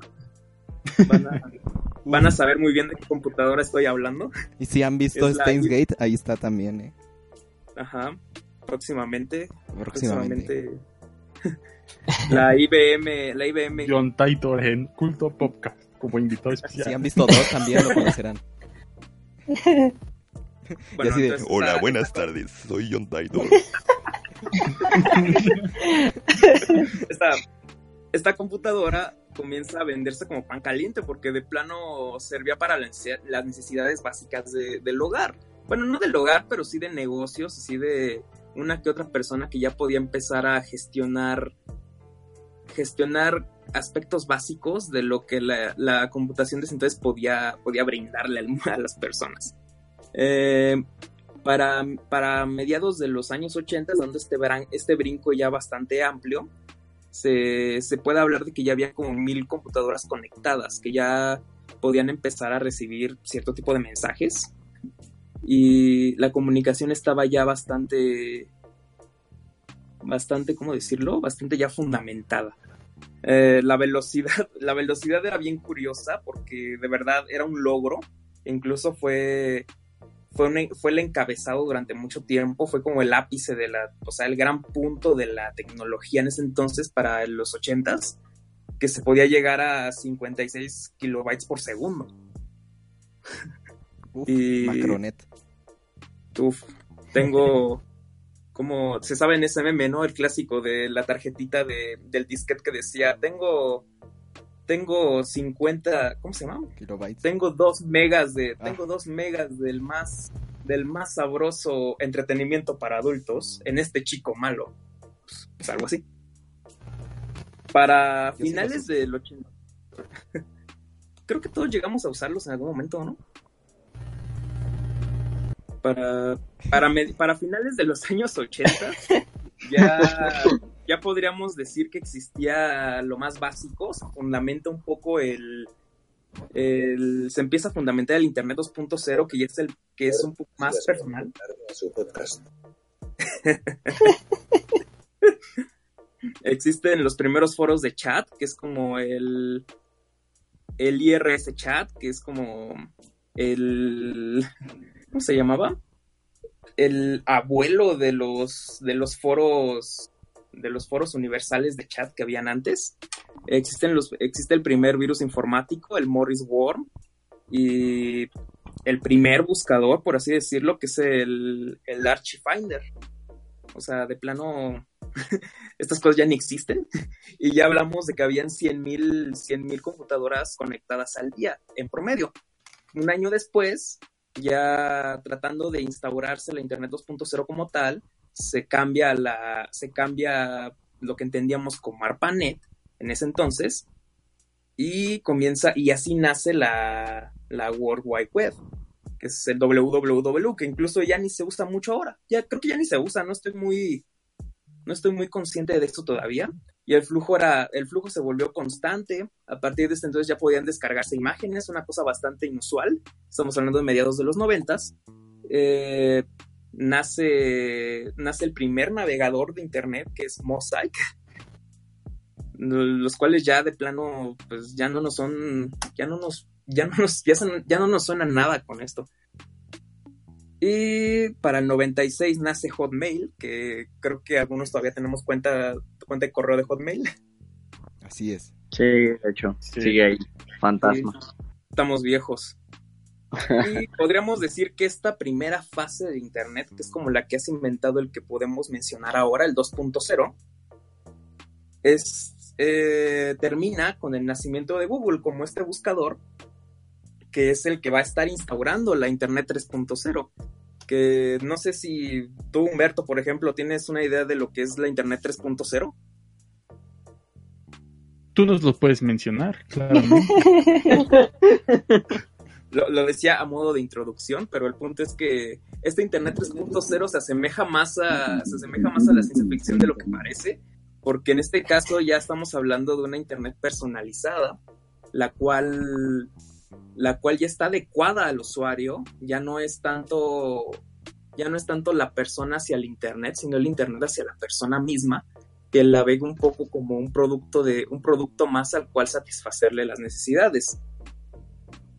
van a, [LAUGHS] van a saber muy bien de qué computadora estoy hablando. Y si han visto es la- Gate, ahí está también, ¿eh? Ajá, próximamente, Próximamente. próximamente. [LAUGHS] la IBM, la IBM John Titor en Culto Podcast como invitado especial. Si han visto dos, también lo conocerán. [LAUGHS] bueno, y así de, entonces, Hola, esta- buenas tardes. Soy John Taylor. [LAUGHS] esta, esta computadora comienza a venderse como pan caliente porque de plano servía para las necesidades básicas de- del hogar. Bueno, no del hogar, pero sí de negocios, sí de una que otra persona que ya podía empezar a gestionar gestionar aspectos básicos de lo que la, la computación de entonces podía, podía brindarle al- a las personas. Eh, para, para mediados de los años 80, dando este, bran- este brinco ya bastante amplio, se, se puede hablar de que ya había como mil computadoras conectadas, que ya podían empezar a recibir cierto tipo de mensajes y la comunicación estaba ya bastante, bastante, ¿cómo decirlo? Bastante ya fundamentada. Eh, la velocidad, [LAUGHS] la velocidad era bien curiosa porque de verdad era un logro. Incluso fue, fue, un- fue el encabezado durante mucho tiempo, fue como el ápice de la, o sea, el gran punto de la tecnología en ese entonces para los ochentas, que se podía llegar a 56 kilobytes por segundo. Uf, Y- Macronet. Uf, tengo como se sabe en ese meme, ¿no? El clásico de la tarjetita de, del disquete que decía, tengo tengo 50, ¿cómo se llama? Kilobytes. Tengo dos megas de, Ah. tengo dos megas del más, del más sabroso entretenimiento para adultos en este chico malo. Pues, pues algo así. Para Yo finales del 80. [LAUGHS] Creo que todos llegamos a usarlos en algún momento, ¿no? Para, para, para finales de los años 80 [LAUGHS] ya, ya podríamos decir que existía lo más básico, se fundamenta un poco el, el- se empieza a fundamentar el Internet 2.0, que ya es el que es un poco más personal. [LAUGHS] Existen los primeros foros de chat, que es como el, el IRS chat, que es como el, ¿cómo se llamaba? El abuelo de los, de los foros, de los foros universales de chat que habían antes. Existen los, existe el primer virus informático, el Morris Worm, y el primer buscador, por así decirlo, que es el, el Archifinder. O sea, de plano, [LAUGHS] estas cosas ya ni existen. [LAUGHS] Y ya hablamos de que habían 100.000 mil computadoras conectadas al día, en promedio. Un año después, ya tratando de instaurarse la Internet 2.0 como tal, se cambia, la, se cambia lo que entendíamos como ARPANET en ese entonces, y comienza, y así nace la, la World Wide Web, que es el www, que incluso ya ni se usa mucho ahora. Ya creo que ya ni se usa, no estoy muy, no estoy muy consciente de esto todavía. Y el flujo era, el flujo se volvió constante. A partir de este entonces ya podían descargarse imágenes, una cosa bastante inusual. Estamos hablando de mediados de los noventas. Eh, nace, nace el primer navegador de internet que es Mosaic los cuales ya de plano pues ya no nos son ya no nos ya no nos ya, no nos suena nada con esto y para el 96 nace Hotmail que creo que algunos todavía tenemos cuenta cuenta de correo de Hotmail Así es. Sí, de hecho, Sí. sigue ahí. Fantasma. estamos viejos y [LAUGHS] podríamos decir que esta primera fase de internet que es como la que has inventado el que podemos mencionar ahora el 2.0 es eh, termina con el nacimiento de Google como este buscador que es el que va a estar instaurando la Internet 3.0. Que no sé si tú, Humberto, por ejemplo, tienes una idea de lo que es la Internet 3.0. Tú nos lo puedes mencionar, claramente. [LAUGHS] Lo, lo decía a modo de introducción, pero el punto es que este Internet 3.0 se asemeja más a se asemeja más a la ciencia ficción de lo que parece, porque en este caso ya estamos hablando de una Internet personalizada, la cual la cual ya está adecuada al usuario, ya no es tanto ya no es tanto la persona hacia el internet, sino el internet hacia la persona misma, que la ve un poco como un producto de un producto más al cual satisfacerle las necesidades.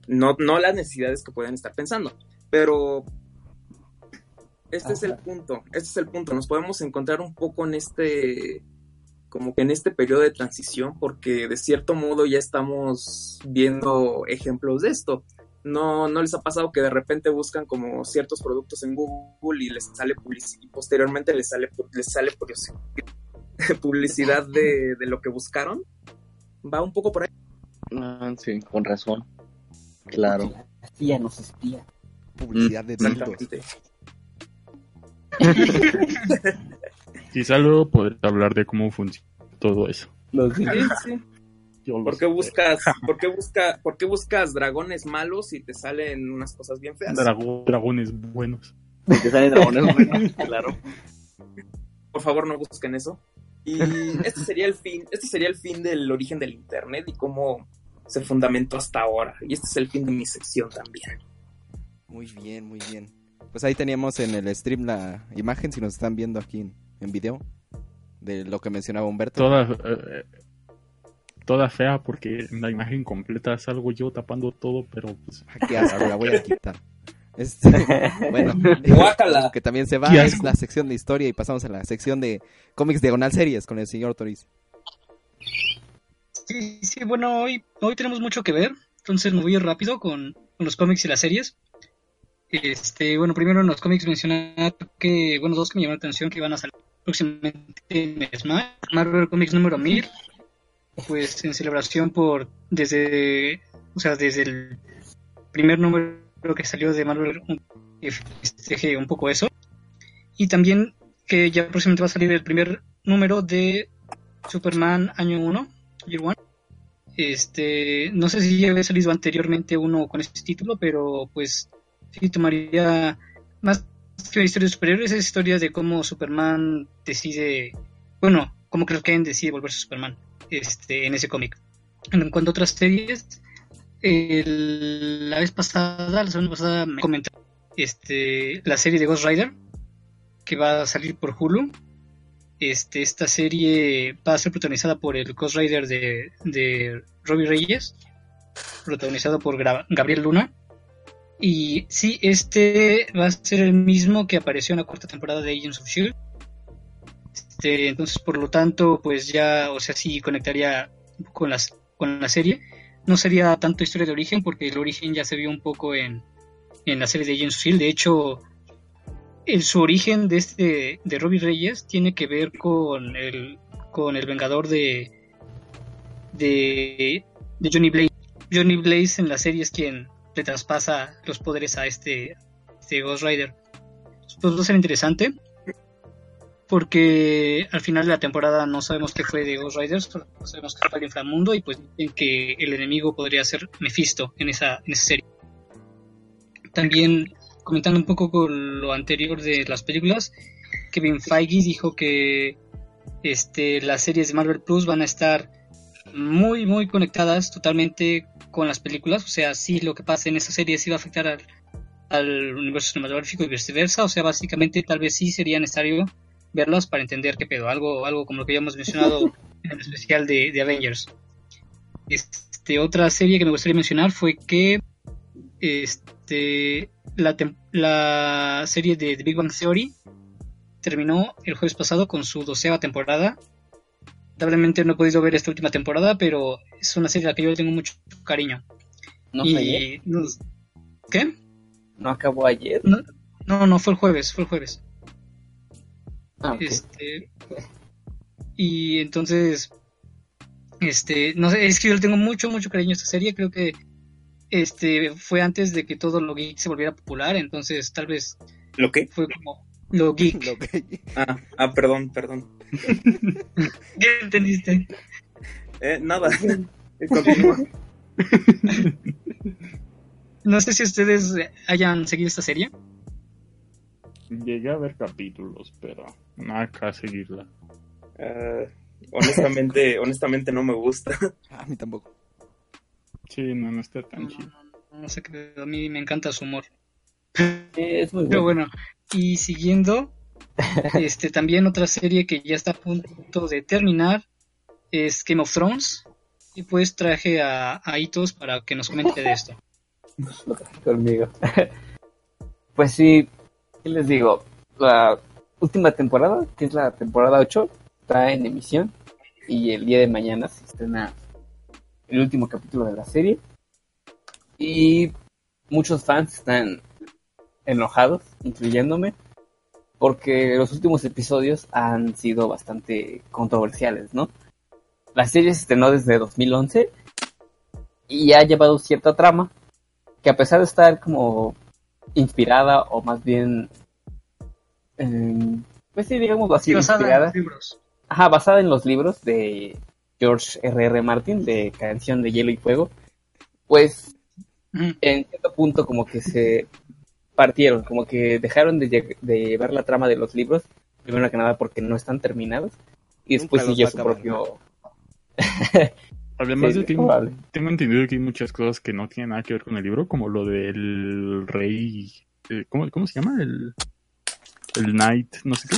No, no las necesidades que pueden estar pensando, pero este es el punto, este es el punto, nos podemos encontrar un poco en este como que en este periodo de transición, porque de cierto modo ya estamos viendo ejemplos de esto. No, no les ha pasado que de repente buscan como ciertos productos en Google y les sale publicidad y posteriormente les sale, les sale publici- [LAUGHS] publicidad de, de lo que buscaron. Va un poco por ahí. Ah, sí, con razón. Claro. Espía, nos espía. Publicidad de dildos. [LAUGHS] Quizá luego podré hablar de cómo funciona todo eso. Los Sí, sí. ¿Por qué buscas, [LAUGHS] por qué busca, por qué buscas dragones malos y te salen unas cosas bien feas? Drago- dragones buenos. Te salen dragones [LAUGHS] buenos, claro. Por favor, no busquen eso. Y [LAUGHS] este sería el fin, este sería el fin del origen del internet y cómo se fundamentó hasta ahora. Y este es el fin de mi sección también. Muy bien, muy bien. Pues ahí teníamos en el stream la imagen, si nos están viendo aquí en, en video, de lo que mencionaba Humberto. Toda, eh, toda fea porque en la imagen completa salgo yo tapando todo, pero pues Ah, qué asco, [LAUGHS] la voy a quitar. Este, [LAUGHS] bueno, Guácala. que también se va, es la sección de historia y pasamos a la sección de cómics diagonal series con el señor Toriz. Sí, sí, bueno, hoy, hoy tenemos mucho que ver, entonces me voy rápido con, con los cómics y las series. Este, bueno, primero en los cómics mencionar que, bueno, dos que me llamaron la atención que van a salir próximamente en Smash. Marvel Comics número 1000, pues en celebración por, desde, o sea, desde el primer número que salió de Marvel, que festeje un poco eso. Y también que ya próximamente va a salir el primer número de Superman año 1, Year One. Este, no sé si ya había salido anteriormente uno con este título, pero pues sí tomaría más que una historia de superhéroes, es historia de cómo Superman decide, bueno, cómo Clark Kent decide volverse Superman este, en ese cómic. En cuanto a otras series, la vez pasada, la semana pasada me comentó este, la serie de Ghost Rider que va a salir por Hulu. Este, esta serie va a ser protagonizada por el Ghost Rider de, de Robbie Reyes, protagonizado por Gabriel Luna. Y sí, este va a ser el mismo que apareció en la cuarta temporada de Agents of Shield. Este, entonces, por lo tanto, pues ya, o sea, sí conectaría con las con la serie. No sería tanto historia de origen, porque el origen ya se vio un poco en, en la serie de Agents of Shield. De hecho, el, su origen de este de Robbie Reyes tiene que ver con el con el Vengador de de, de Johnny Blaze. Johnny Blaze en la serie es quien le traspasa los poderes a este, este Ghost Rider. Pues va a ser interesante porque al final de la temporada no sabemos qué fue de Ghost Rider, solo sabemos que fue el inframundo y pues dicen que el enemigo podría ser Mephisto en esa, en esa serie. También comentando un poco con lo anterior de las películas, Kevin Feige dijo que este, las series de Marvel Plus van a estar muy, muy conectadas totalmente con las películas. O sea, sí, lo que pasa en esa serie sí va a afectar al, al universo cinematográfico y viceversa. O sea, básicamente tal vez sí sería necesario verlas para entender qué pedo. Algo, algo como lo que ya hemos mencionado [LAUGHS] en el especial de, de Avengers. Este, otra serie que me gustaría mencionar fue que este, la, la serie de The Big Bang Theory terminó el jueves pasado con su doceava temporada. Lamentablemente no he podido ver esta última temporada, pero es una serie a la que yo le tengo mucho cariño. ¿No y fue ayer? no- ¿Qué? ¿No acabó ayer? No, no, fue el jueves, fue el jueves. Ah, ok. Este, y entonces, este, no sé, es que yo le tengo mucho, mucho cariño a esta serie. Creo que este fue antes de que todo lo geek se volviera popular, entonces tal vez ¿Lo qué? fue como [LAUGHS] lo geek. Lo que- Ah, ah, perdón, perdón. ¿Qué entendiste? Eh, nada. [LAUGHS] Continúa. No sé si ustedes hayan seguido esta serie. Llegué a ver capítulos, pero no acá a seguirla. Ah, honestamente, [LAUGHS] honestamente no me gusta. A mí tampoco. Sí, no, no está No, tan chido. no, no sé qué, a mí me encanta su humor. Es muy Pero bueno. Y siguiendo, [LAUGHS] este también otra serie que ya está a punto de terminar es Game of Thrones. Y pues traje a, a Itos para que nos comente de esto. [LAUGHS] conmigo. [LAUGHS] pues sí, ¿qué les digo? La última temporada, que es la temporada 8, está en emisión y el día de mañana se estrena el último capítulo de la serie. Y muchos fans están enojados, incluyéndome, porque los últimos episodios han sido bastante controversiales, ¿no? La serie se estrenó desde 2011 y ha llevado cierta trama que a pesar de estar como inspirada o más bien em, pues sí digámoslo así Basada en inspirada los libros. ajá basada en los libros de George R. R. Martin de Canción de Hielo y Fuego pues en cierto punto como que se partieron como que dejaron de, lle- de ver la trama de los libros primero que nada porque no están terminados y después siguió su acabar. propio... [LAUGHS] Además, Sí, yo tengo, entendido que hay muchas cosas que no tienen nada que ver con el libro, como lo del rey. eh, ¿Cómo, cómo se llama? El, el Knight, no sé qué.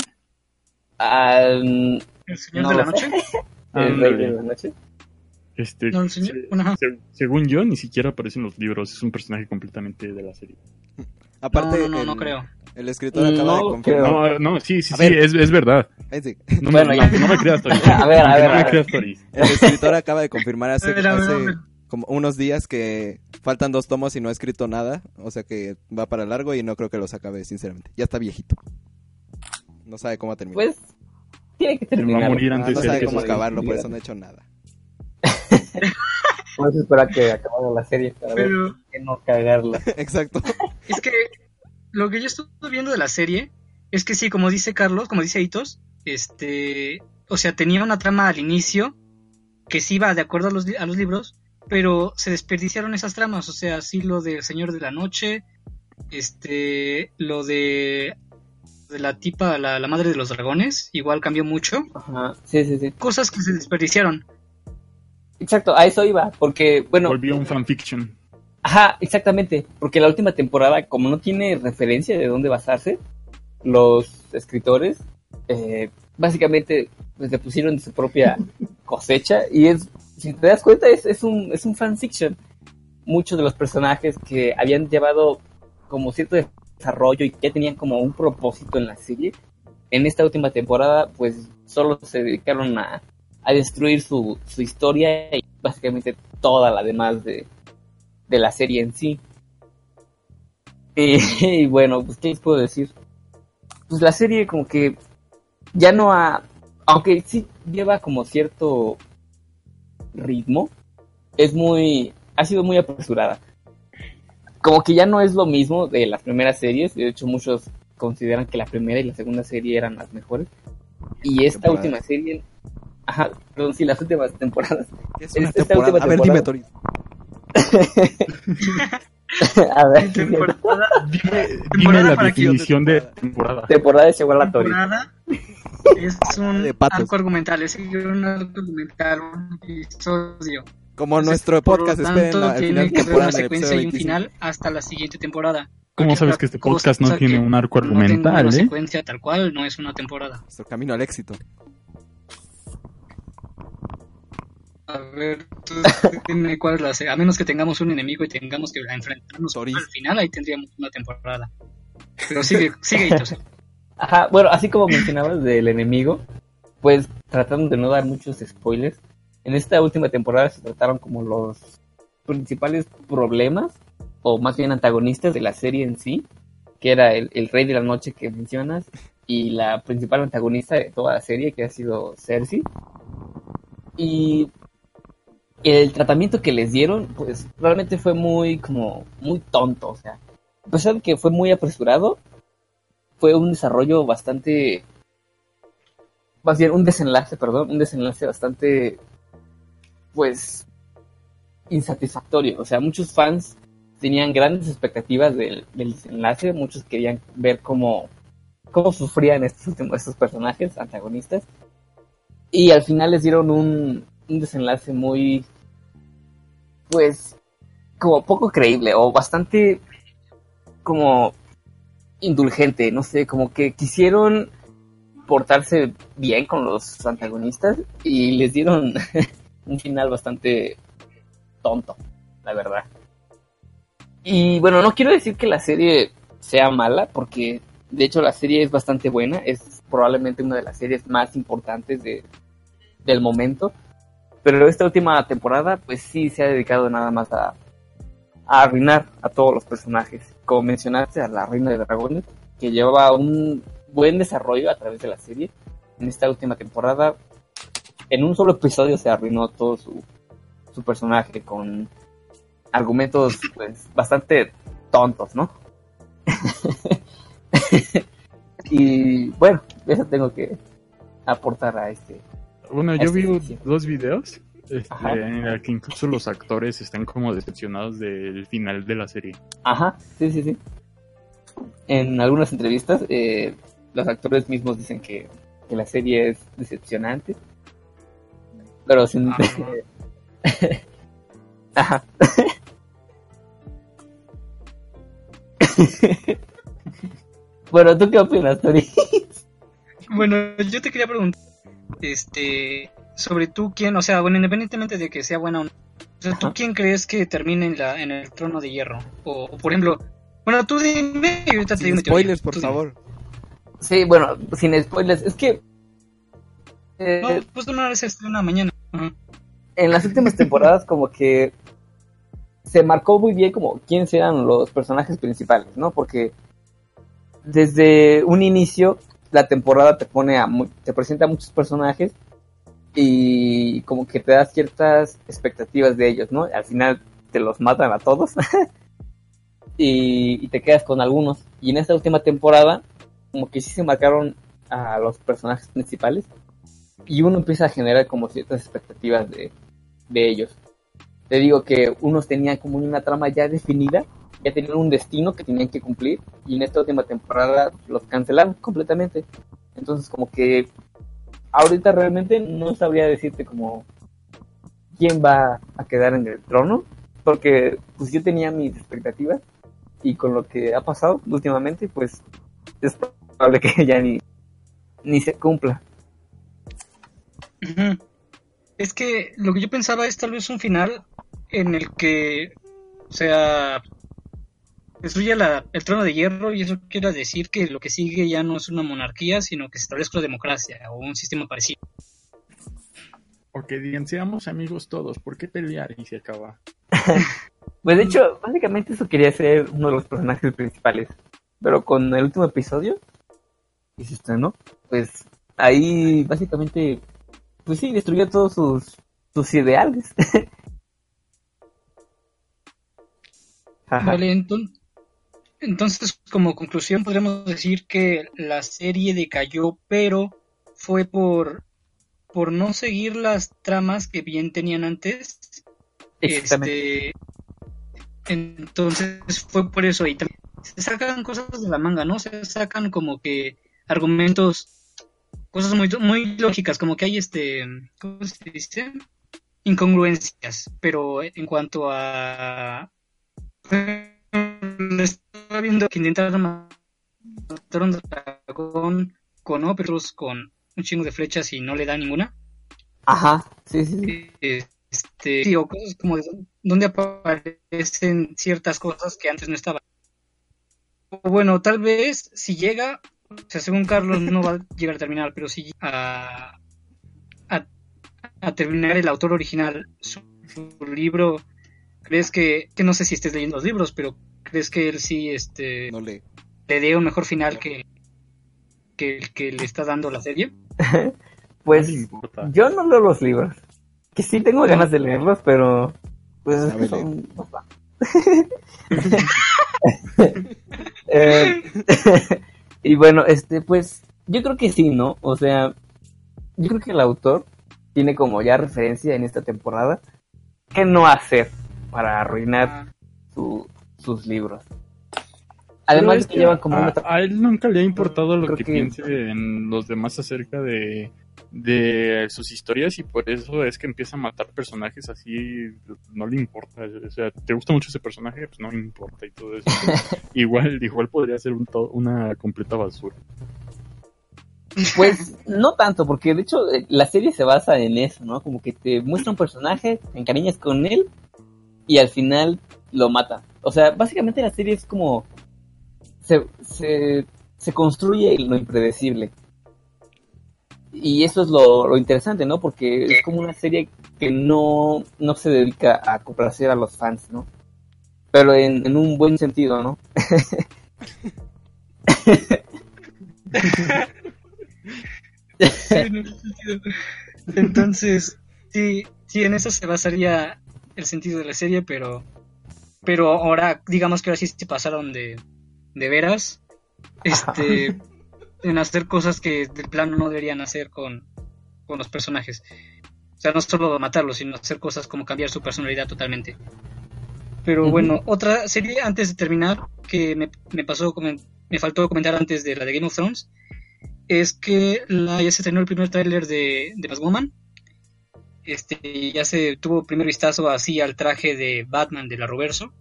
Mm, ¿El Señor No de la Noche? [LAUGHS] el rey de la noche. Este, No, se- según yo, ni siquiera aparece en los libros. Es un personaje completamente de la serie. [LAUGHS] Aparte, no, no, no, el, no creo. el escritor acaba de No confirmar. No, no, sí, sí, A sí, ver. es, es verdad. No, Bueno, me, no, no me creas, Tori. [LAUGHS] A ver, a ver, no a me ver. creas, Tori. El escritor acaba de confirmar hace, A ver, a ver, hace a ver. como unos días que faltan dos tomos y no ha escrito nada. O sea que va para largo y no creo que los acabe, sinceramente. Ya está viejito. No sabe cómo terminar. Pues tiene que Se va a terminar. morir Ah, antes no de sabe que cómo acabarlo, por eso no ha hecho nada. [LAUGHS] Por eso espera que acabara la serie para ver Pero que no cagarla. [LAUGHS] Exacto. es que lo que yo estuve viendo de la serie es que sí, como dice Carlos, como dice Hitos, este, o sea, tenía una trama al inicio que sí iba de acuerdo a los, li- a los libros, pero se desperdiciaron esas tramas, o sea, sí lo del Señor de la Noche, este, lo de, de la tipa, la, la madre de los dragones, igual cambió mucho, Ajá, sí, sí, sí. cosas que se desperdiciaron. Exacto, a eso iba, porque, bueno, Volvió un fanfiction. Ajá, exactamente, porque la última temporada, como no tiene referencia de dónde basarse, los escritores, eh, básicamente, pues le pusieron de su propia [LAUGHS] cosecha, y es, si te das cuenta, es, es un, es un fanfiction. Muchos de los personajes que habían llevado como cierto desarrollo y que ya tenían como un propósito en la serie, en esta última temporada, pues solo se dedicaron a, a destruir su, su historia y básicamente toda la demás de, de la serie en sí. Y, [LAUGHS] y bueno, pues, ¿qué les puedo decir? Pues la serie como que ya no ha... Aunque sí lleva como cierto ritmo, es muy... ha sido muy apresurada. Como que ya no es lo mismo de las primeras series, de hecho muchos consideran que la primera y la segunda serie eran las mejores. Y esta última serie... Ajá, perdón, sí, las últimas temporadas. ¿Qué es una una Esta temporada? última A ver, dime, temporada. Tori. [LAUGHS] a ver, Temporada, Dime, dime Temporada la para que- definición de temporada. temporada es igual a Tori. temporada es un De arco argumental, es un arco argumental, un episodio. Como Entonces, nuestro por lo podcast, tanto, esperen la- tiene final que haber una secuencia y un 25. final hasta la siguiente temporada. ¿Cómo sabes que este podcast no tiene un arco no argumental, una eh? secuencia tal cual no es una temporada. Nuestro camino al éxito. A ver, tú dime cuál es la se- A menos que tengamos un enemigo y tengamos que enfrentarnos Toris. al final, ahí tendríamos una temporada. Pero sigue, sigue, Hitos. Ajá, bueno, así como mencionabas del enemigo, pues tratando de no dar muchos spoilers, en esta última temporada se trataron como los principales problemas, o más bien antagonistas de la serie en sí, que era el, el rey de la noche que mencionas, y la principal antagonista de toda la serie, que ha sido Cersei. Y el tratamiento que les dieron, pues realmente fue muy, como, muy tonto, o sea, a pesar de que fue muy apresurado, fue un desarrollo bastante, más un desenlace, perdón, un desenlace bastante, pues, insatisfactorio. O sea, muchos fans tenían grandes expectativas del, desenlace, muchos querían ver cómo, cómo sufrían estos estos personajes antagonistas, y al final les dieron un, un desenlace muy, pues, como poco creíble o bastante como indulgente, no sé, como que quisieron portarse bien con los antagonistas y les dieron [LAUGHS] un final bastante tonto, la verdad. Y bueno, no quiero decir que la serie sea mala, porque de hecho la serie es bastante buena, es probablemente una de las series más importantes de, del momento, pero esta última temporada pues sí se ha dedicado nada más a, a arruinar a todos los personajes. Como mencionaste, a la Reina de Dragones, que llevaba un buen desarrollo a través de la serie. En esta última temporada, en un solo episodio se arruinó todo su, su personaje con argumentos pues bastante tontos, ¿no? [LAUGHS] y bueno, eso tengo que aportar a este. Bueno, yo vi dos videos este, Ajá. en el que incluso los actores están como decepcionados del final de la serie. Ajá, sí, sí, sí. En algunas entrevistas, eh, los actores mismos dicen que que la serie es decepcionante. Pero sin... Ajá. [LAUGHS] [LAUGHS] bueno, ¿tú qué opinas, Tori? Bueno, yo te quería preguntar, este, sobre tú quién, o sea, bueno, independientemente de que sea buena o no, o sea, ¿tú Ajá. quién crees que termine en, la, en el trono de hierro? O, o, por ejemplo, bueno, tú dime y ahorita te digo spoilers, por Tú dime. favor. Sí, bueno, sin spoilers, es que eh, No, pues una vez se estrena mañana. Ajá. en las últimas temporadas como que se marcó muy bien como quiénes eran los personajes principales, ¿no? Porque desde un inicio la temporada te pone a te presenta a muchos personajes y como que te da ciertas expectativas de ellos, ¿no? Al final te los matan a todos [LAUGHS] y, y te quedas con algunos. Y en esta última temporada como que sí se marcaron a los personajes principales y uno empieza a generar como ciertas expectativas de, de ellos. Te digo que unos tenían como una trama ya definida, ya tenían un destino que tenían que cumplir y en esta última temporada los cancelaron completamente. Entonces como que ahorita realmente no sabría decirte como quién va a quedar en el trono, porque pues yo tenía mis expectativas y con lo que ha pasado últimamente pues es probable que [LAUGHS] ya ni, ni se cumpla. Es que lo que yo pensaba es tal vez un final en el que, o sea, destruye la, el trono de hierro y eso quiere decir que lo que sigue ya no es una monarquía, sino que se establezca una democracia o un sistema parecido. O que digan, seamos amigos todos, ¿por qué pelear? Y se acaba. [LAUGHS] Pues de hecho, básicamente eso quería ser uno de los personajes principales. Pero con el último episodio, que se estrenó, pues ahí básicamente, pues sí, destruyó todos sus, sus ideales. [LAUGHS] Vale, enton- entonces como conclusión podríamos decir que la serie decayó, pero fue por, por no seguir las tramas que bien tenían antes. Este, entonces fue por eso y también se sacan cosas de la manga, ¿no? Se sacan como que argumentos, cosas muy, muy lógicas, como que hay este, ¿cómo se dice? Incongruencias, pero en cuanto a estaba viendo que intentaron matar un dragón con óperos con un chingo de flechas y no le da ninguna. Ajá, sí, sí, sí. Este, sí, o cosas como de donde aparecen ciertas cosas que antes no estaban. O bueno, tal vez si llega, o sea, según Carlos no va a [LAUGHS] llegar a terminar, pero si a, a, a terminar el autor original su, su libro, ¿crees que, que no sé si estés leyendo los libros, pero crees que él sí este, No le. le dé un mejor final que, que el que le está dando la serie? [LAUGHS] Pues No yo no leo los libros. Que sí tengo ganas de leerlos, pero pues que son... [LAUGHS] Eh, [LAUGHS] y bueno, este, pues yo creo que sí, ¿no? O sea, yo creo que el autor tiene como ya referencia en esta temporada qué no hacer para arruinar su- sus libros. Además es que llevan como a, una... a él nunca le ha importado lo que, que- piense en los demás acerca de, de sus historias y por eso es que empieza a matar personajes así, no le importa. O sea, ¿te gusta mucho ese personaje? Pues no le importa y todo eso. [LAUGHS] igual, igual podría ser un to- una completa basura. Pues no tanto, porque de hecho eh, la serie se basa en eso, ¿no? Como que te muestra un personaje, te encariñas con él y al final lo mata. O sea, básicamente la serie es como... Se, se, se construye lo impredecible. Y eso es lo, lo interesante, ¿no? Porque es como una serie que no, no se dedica a complacer a los fans, ¿no? Pero en, en un buen sentido, ¿no? [LAUGHS] Entonces, sí, sí, en eso se basaría el sentido de la serie, pero, pero ahora, digamos que ahora sí se pasaron de, de veras, este, en hacer cosas que de plano no deberían hacer con, con los personajes. O sea, no solo matarlos, sino hacer cosas como cambiar su personalidad totalmente. Pero bueno, otra serie antes de terminar que me, me pasó, me faltó comentar antes de la de Game of Thrones, es que la, ya se estrenó el primer tráiler de, de Batwoman. Este, ya se tuvo primer vistazo así al traje de Batman de la Roverso.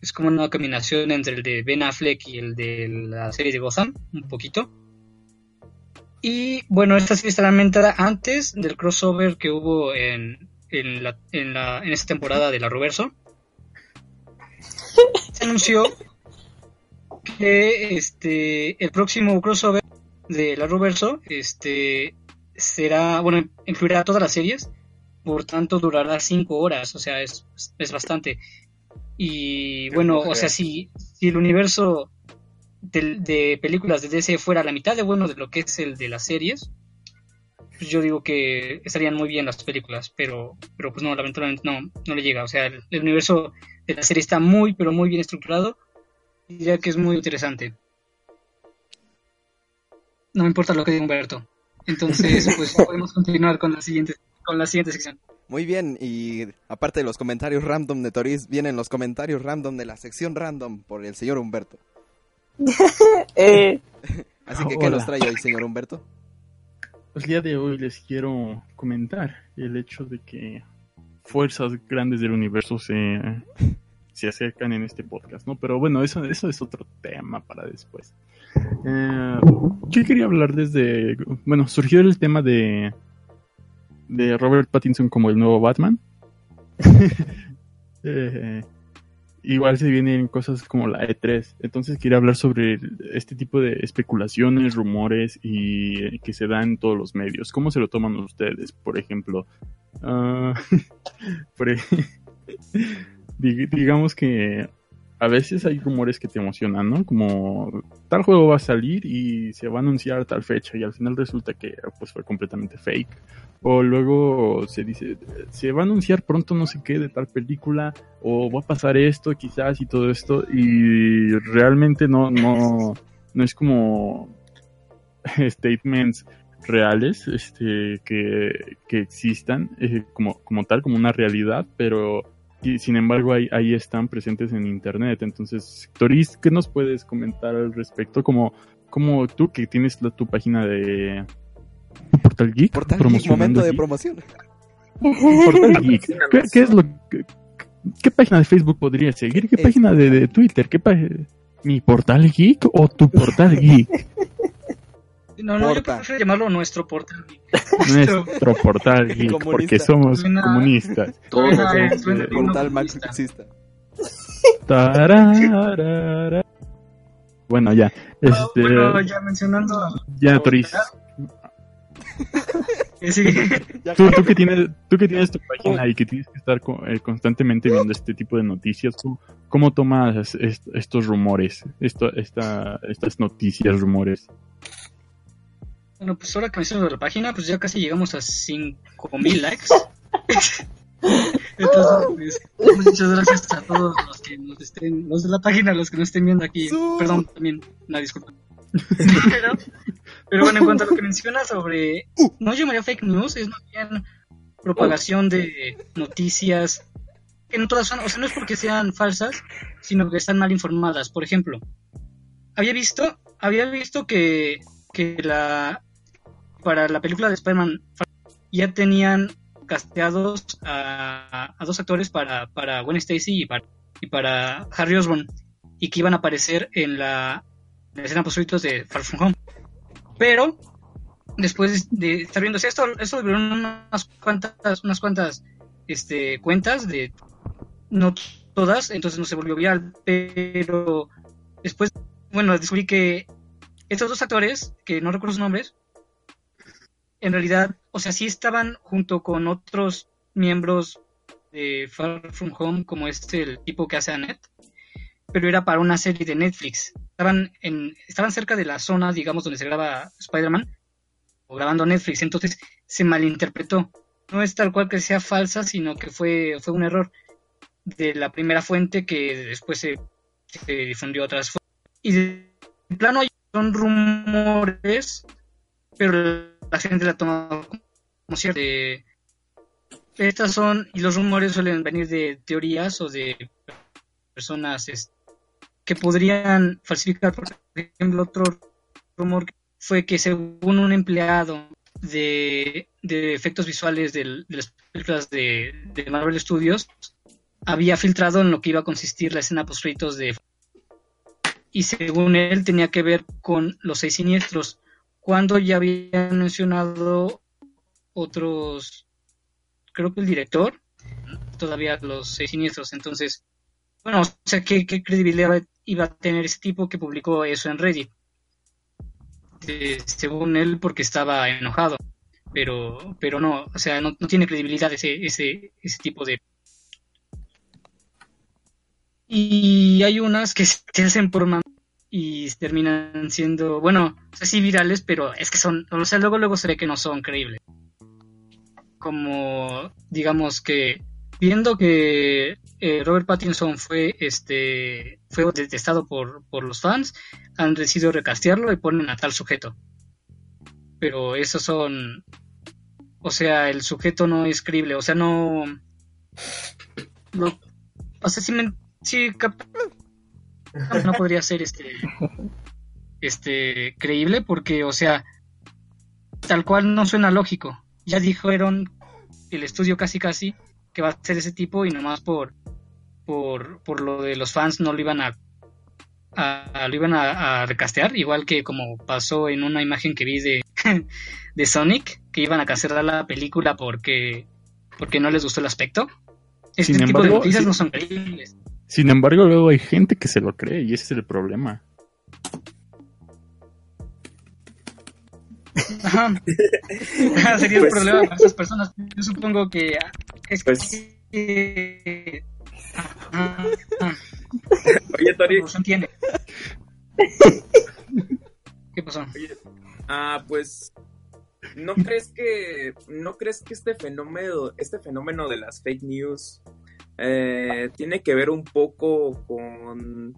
Es como una combinación entre el de Ben Affleck y el de la serie de Gotham, un poquito. Y bueno, esta serie estará ambientada antes del crossover que hubo en, en, la, en, la, en esta temporada de la Roverso. Se anunció que este el próximo crossover de la Roverso este será bueno incluirá todas las series por tanto durará cinco horas o sea es, es bastante. Y bueno o sea si, si el universo de, de películas de DC fuera la mitad de bueno de lo que es el de las series pues yo digo que estarían muy bien las películas pero pero pues no lamentablemente no no le llega. O sea el, el universo de la serie está muy pero muy bien estructurado. Diría que es muy interesante. No me importa lo que diga Humberto. Entonces, [LAUGHS] pues podemos continuar con la siguiente, con la siguiente sección. Muy bien, y aparte de los comentarios random de Toris, vienen los comentarios random de la sección random por el señor Humberto. [LAUGHS] Eh, [LAUGHS] Así que, ¿qué Hola. nos trae hoy, señor Humberto? Pues el día de hoy les quiero comentar el hecho de que fuerzas grandes del universo se, [LAUGHS] se acercan en este podcast, ¿no? Pero bueno, eso, eso es otro tema para después. Eh, yo quería hablar desde... Bueno, surgió el tema de, de Robert Pattinson como el nuevo Batman. [LAUGHS] Eh, igual se vienen cosas como la E3. Entonces quería hablar sobre este tipo de especulaciones, rumores y eh, que se dan en todos los medios. ¿Cómo se lo toman ustedes? Por ejemplo, ah, [LAUGHS] por e- [LAUGHS] dig- digamos que a veces hay rumores que te emocionan, ¿no? Como tal juego va a salir y se va a anunciar tal fecha y al final resulta que pues fue completamente fake. O luego se dice, se va a anunciar pronto no sé qué de tal película o va a pasar esto quizás y todo esto y realmente no, no, no es como [LAUGHS] statements reales este, que, que existan eh, como, como tal, como una realidad, pero y, sin embargo ahí, ahí están presentes en internet. Entonces, Toris, ¿qué nos puedes comentar al respecto? Como, como tú que tienes la- tu página de Portal Geek, Portal Geek, promocionando momento de promoción. Portal [LAUGHS] Geek. ¿Qué, qué es lo que- ¿Qué página de Facebook podría seguir? ¿Qué Es- página de, de Twitter? ¿Qué ¿Mi portal geek o tu portal geek? [LAUGHS] No, no, yo Porta. prefiero llamarlo nuestro portal. Nuestro [LAUGHS] portal geek, Comunista. porque somos Suena- comunistas. [LAUGHS] Todos somos bien Portal marxista. Tararara. Bueno, ya. Este, Bueno, ya mencionando. [LAUGHS] ya, Toris. Eh, sí. Tú, tú que tienes, tú que tienes tu página y que tienes que estar co- eh, constantemente viendo este tipo de noticias, ¿tú ¿cómo tomas est- estos rumores, esto, esta, estas noticias, rumores? Bueno, pues ahora que menciono de la página, pues ya casi llegamos a 5000 [LAUGHS] likes. Entonces, pues, muchas gracias a todos los que nos estén, los de la página, los que nos estén viendo aquí. Perdón, también, una disculpa. pero, pero bueno, en cuanto a lo que menciona sobre, no llamaría fake news, es más bien propagación de noticias que no todas son, o sea, no es porque sean falsas, sino que están mal informadas. Por ejemplo, había visto, había visto que, que la para la película de Spider-Man ya tenían casteados a, dos actores para, para Gwen Stacy y para, y para Harry Osborn y que iban a aparecer en la, en la escena post de Far From Home. Pero después de estar viendo esto, esto vieron unas cuantas, unas cuantas este, cuentas de no todas, entonces no se volvió viral, pero después, bueno, descubrí que estos dos actores, que no recuerdo sus nombres, en realidad, o sea, sí estaban junto con otros miembros de Far From Home, como este, el tipo que hace Annette, pero era para una serie de Netflix. Estaban, en, estaban cerca de la zona, digamos, donde se graba Spider-Man, o grabando Netflix, entonces se malinterpretó. No es tal cual que sea falsa, sino que fue, fue un error de la primera fuente que después se, se difundió a otras fuentes. Y de plano hay- son rumores, pero la gente la toma como cierto. Eh, estas son, y los rumores suelen venir de teorías o de personas que podrían falsificar, por ejemplo, otro rumor fue que según un empleado de, de efectos visuales del- de las películas de, de Marvel Studios, había filtrado en lo que iba a consistir la escena post de y según él tenía que ver con los seis siniestros cuando ya habían mencionado otros creo que el director todavía los seis siniestros. Entonces bueno o sea qué, credibilidad iba a tener ese tipo que publicó eso en Reddit Eh, según él porque estaba enojado. Pero pero no o sea no, tiene credibilidad ese ese ese tipo de y hay unas que se hacen por man y terminan siendo, bueno, o sea, sí virales, pero es que son, o sea, luego luego se ve que no son creíbles. Como, digamos que, viendo que eh, Robert Pattinson fue, este, fue detestado por, por los fans, han decidido recastearlo y ponen a tal sujeto. Pero esos son, o sea, el sujeto no es creíble, o sea, no, no o sea, sí, me, cap- [LAUGHS] no podría ser este este creíble porque o sea tal cual no suena lógico. Ya dijeron el estudio casi casi que va a ser ese tipo y nomás por por, por lo de los fans no lo iban a, a- lo iban a, a recastear igual que como pasó en una imagen que vi de [LAUGHS] de Sonic que iban a cancelar la película porque porque no les gustó el aspecto. Este Sin tipo de noticias sí. no son creíbles Sin embargo, luego hay gente que se lo cree y ese es el problema. [LAUGHS] Sería el Pues- problema para esas personas. Yo supongo que es Pues- que. Oye, Tori. ¿Qué pasó? ah, pues, ¿no crees que, no crees que este fenómeno, este fenómeno de las fake news eh, tiene que ver un poco con,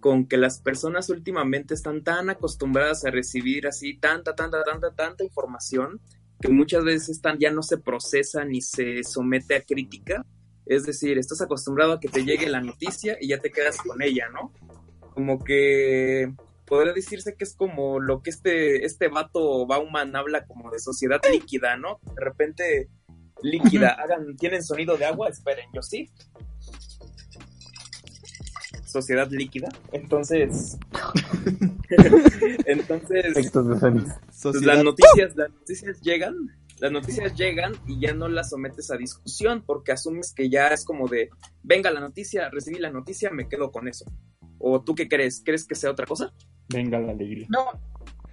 con que las personas últimamente están tan acostumbradas a recibir así tanta, tanta, tanta, tanta información que muchas veces tan, ya no se procesa ni se somete a crítica? Es decir, estás acostumbrado a que te llegue la noticia y ya te quedas con ella, ¿no? Como que podría decirse que es como lo que este, este vato Bauman habla como de sociedad líquida, ¿no? De repente líquida, hagan, ¿tienen sonido de agua? Esperen, yo sí. Sociedad líquida. Entonces. [LAUGHS] Entonces. Pues las noticias, las noticias llegan, las noticias llegan y ya no las sometes a discusión porque asumes que ya es como de, venga la noticia, recibí la noticia, me quedo con eso. ¿O tú qué crees? ¿Crees que sea otra cosa? Venga la alegría. No,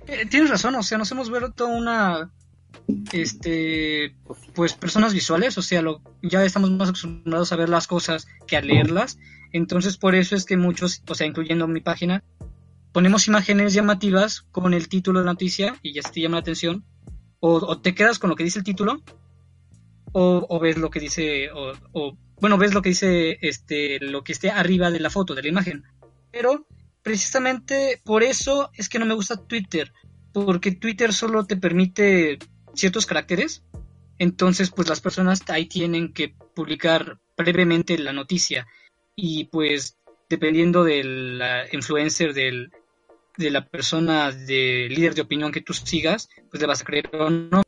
eh, tienes razón, o sea, nos hemos vuelto una, este, pues personas visuales, o sea, lo, ya estamos más acostumbrados a ver las cosas que a leerlas, entonces por eso es que muchos, o sea, incluyendo mi página, ponemos imágenes llamativas con el título de la noticia y ya te llama la atención, o, te quedas con lo que dice el título, o, o ves lo que dice, o, o, bueno, ves lo que dice, este, lo que esté arriba de la foto, de la imagen, pero precisamente por eso es que no me gusta Twitter, porque Twitter solo te permite ciertos caracteres, entonces pues las personas ahí tienen que publicar brevemente la noticia y pues dependiendo del influencer del, de la persona de líder de opinión que tú sigas, pues le vas a creer o no.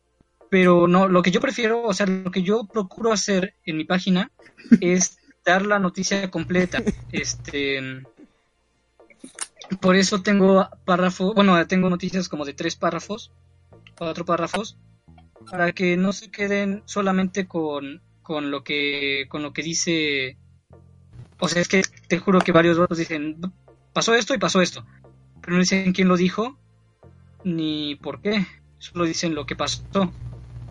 Pero no, lo que yo prefiero, o sea, lo que yo procuro hacer en mi página [LAUGHS] es dar la noticia completa. Este, por eso tengo párrafo, bueno, tengo noticias como de tres párrafos, cuatro párrafos, para que no se queden solamente con, con lo que con lo que dice. O sea, es que te juro que varios otros dicen pasó esto y pasó esto, pero no dicen quién lo dijo ni por qué, solo dicen lo que pasó.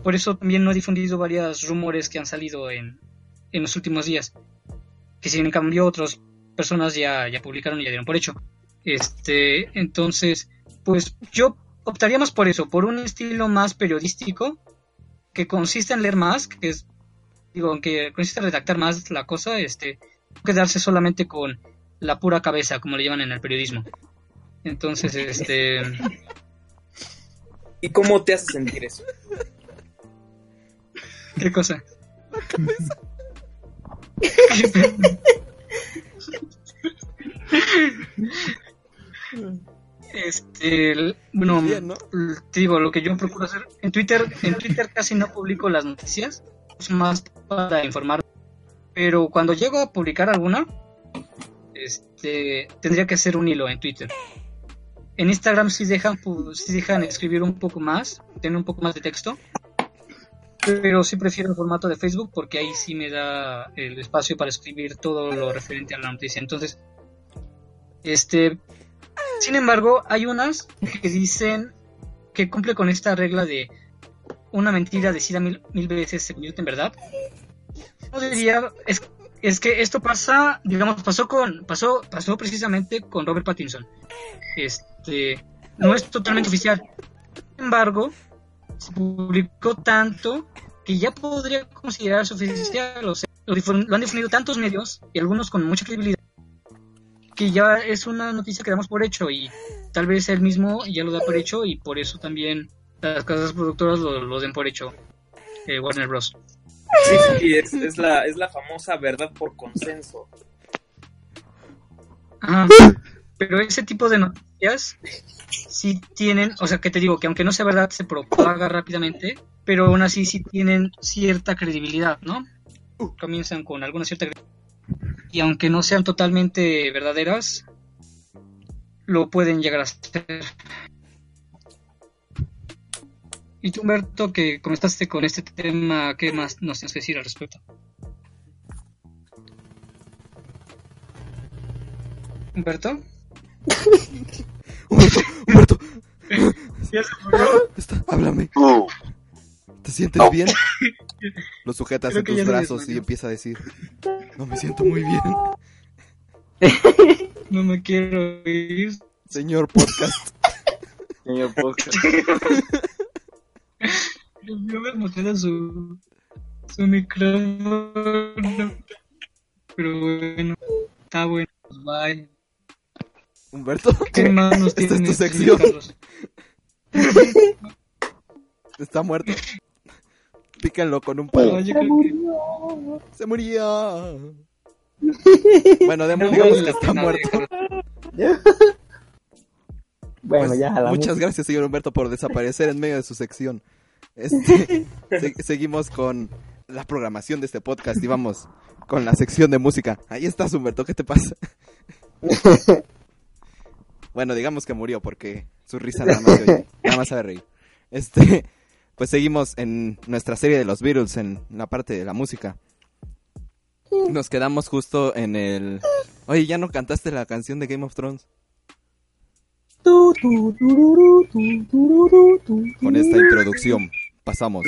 Por eso también no he difundido varios rumores que han salido en, en los últimos días, que si en cambio otras personas ya, ya publicaron y ya dieron por hecho. Este, entonces, pues yo optaría más por eso, por un estilo más periodístico, que consiste en leer más, que es, digo, que consiste en redactar más la cosa, este, no quedarse solamente con la pura cabeza, como le llaman en el periodismo. Entonces, este, ¿Y cómo te hace sentir eso? ¿qué cosa? [LAUGHS] Este, el- bueno, Bien, ¿no? l- te digo, lo que yo procuro hacer en Twitter, en Twitter casi no publico las noticias, es más para informar. Pero cuando llego a publicar alguna, este, tendría que hacer un hilo en Twitter. En Instagram sí dejan, pu- sí dejan escribir un poco más, tener un poco más de texto. Pero sí prefiero el formato de Facebook porque ahí sí me da el espacio para escribir todo lo referente a la noticia. Entonces, este, sin embargo, hay unas que dicen que cumple con esta regla de una mentira decida mil, mil veces se convierte en verdad. No diría, es, es que esto pasa, digamos, pasó con, pasó, pasó precisamente con Robert Pattinson. Este, no es totalmente oficial. Sin embargo, se publicó tanto que ya podría considerarse oficial. Lo, lo han difundido tantos medios y algunos con mucha credibilidad que ya es una noticia que damos por hecho y tal vez él mismo ya lo da por hecho y por eso también las casas productoras lo, lo den por hecho eh, Warner Bros. Sí, sí, es, es la, es la famosa verdad por consenso. Ajá. Pero ese tipo de noticias sí tienen, o sea, que te digo que aunque no sea verdad se propaga rápidamente, pero aún así sí tienen cierta credibilidad, ¿no? Comienzan con alguna cierta credibilidad. Y aunque no sean totalmente verdaderas, lo pueden llegar a ser. Y tú, Humberto, que comenzaste con este tema, ¿qué más nos tienes que decir al respecto? ¿Humberto? Humberto, Humberto, está- háblame. ¿Te sientes bien? [LAUGHS] Lo sujetas Creo en tus brazos y empieza a decir, no me siento muy bien. [LAUGHS] No me quiero ir. Señor podcast. Señor podcast. [LAUGHS] Yo me emociona su, su micrófono. Pero bueno, está bueno. Bye. Humberto, ¿Qué más nos esta es tu tienes, sección. [LAUGHS] Está muerto. Pícanlo con un palo. No, creo que Se murió. [LAUGHS] Bueno, no demos, vale digamos que la está muerto. [LAUGHS] Bueno, Pues, ya jalamos. muchas gracias, señor Humberto, por desaparecer en medio de su sección. Este, [LAUGHS] se- seguimos con la programación de este podcast y vamos con la sección de música. Ahí estás, Humberto, ¿qué te pasa? bueno, digamos que murió porque su risa nada más se nada más sabe reír. Este, pues seguimos en nuestra serie de los Beatles en la parte de la música. Nos quedamos justo en el... Oye, ¿ya no cantaste la canción de Game of Thrones? Con esta introducción pasamos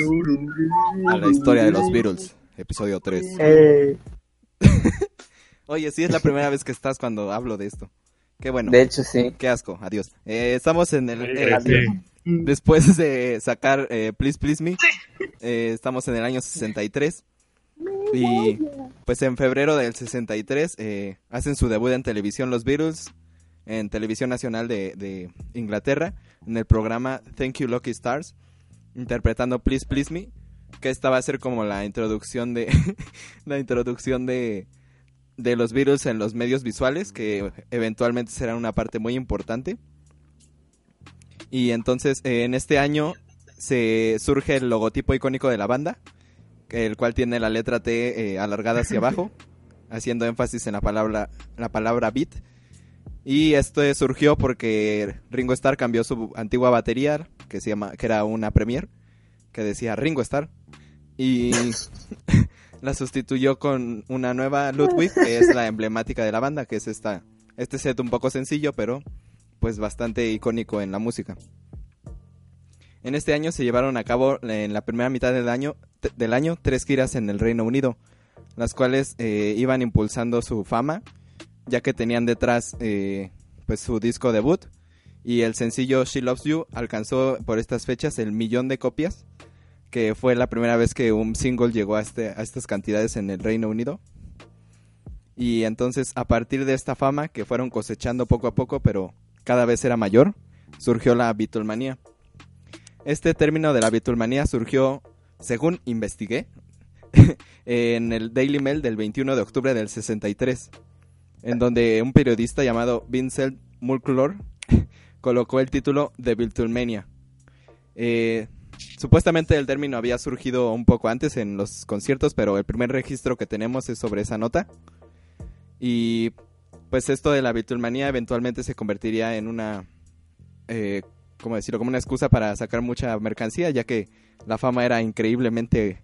a la historia de los Beatles, episodio 3. Eh, [LAUGHS] Oye, sí es la primera vez que estás cuando hablo de esto. Qué bueno. de hecho, sí. Qué asco, adiós. Eh, estamos en el... Eh, eh. Después [LAUGHS] de sacar eh, Please Please Me, eh, estamos en el año 63. Y pues en febrero del 63 eh, hacen su debut en televisión los Beatles, en televisión nacional de, de Inglaterra, en el programa Thank You Lucky Stars, interpretando Please Please Me, que esta va a ser como la introducción de [LAUGHS] la introducción de, de los Beatles en los medios visuales, que eventualmente será una parte muy importante. Y entonces eh, en este año se surge el logotipo icónico de la banda, el cual tiene la letra T eh, alargada hacia abajo, [LAUGHS] haciendo énfasis en la palabra, la palabra beat. Y esto surgió porque Ringo Starr cambió su antigua batería, que se llama, que era una Premier, que decía Ringo Starr, y [LAUGHS] la sustituyó con una nueva Ludwig, que es la emblemática de la banda, que es esta, este set un poco sencillo, pero pues bastante icónico en la música. En este año se llevaron a cabo en la primera mitad del año, del año tres giras en el Reino Unido, las cuales eh, iban impulsando su fama, ya que tenían detrás eh, pues su disco debut y el sencillo She Loves You alcanzó por estas fechas el millón de copias, que fue la primera vez que un single llegó a, este, a estas cantidades en el Reino Unido. Y entonces a partir de esta fama que fueron cosechando poco a poco, pero cada vez era mayor, surgió la Beatlemanía. Este término de la Beatlemanía surgió, según investigué, [LAUGHS] en el Daily Mail del 21 de octubre del 63, en donde un periodista llamado Vincent Mulclore [LAUGHS] colocó el título de Virtualmania. Eh, supuestamente el término había surgido un poco antes en los conciertos, pero el primer registro que tenemos es sobre esa nota. Y pues esto de la Virtualmanía eventualmente se convertiría en una, eh, ¿cómo decirlo? Como una excusa para sacar mucha mercancía, ya que la fama era increíblemente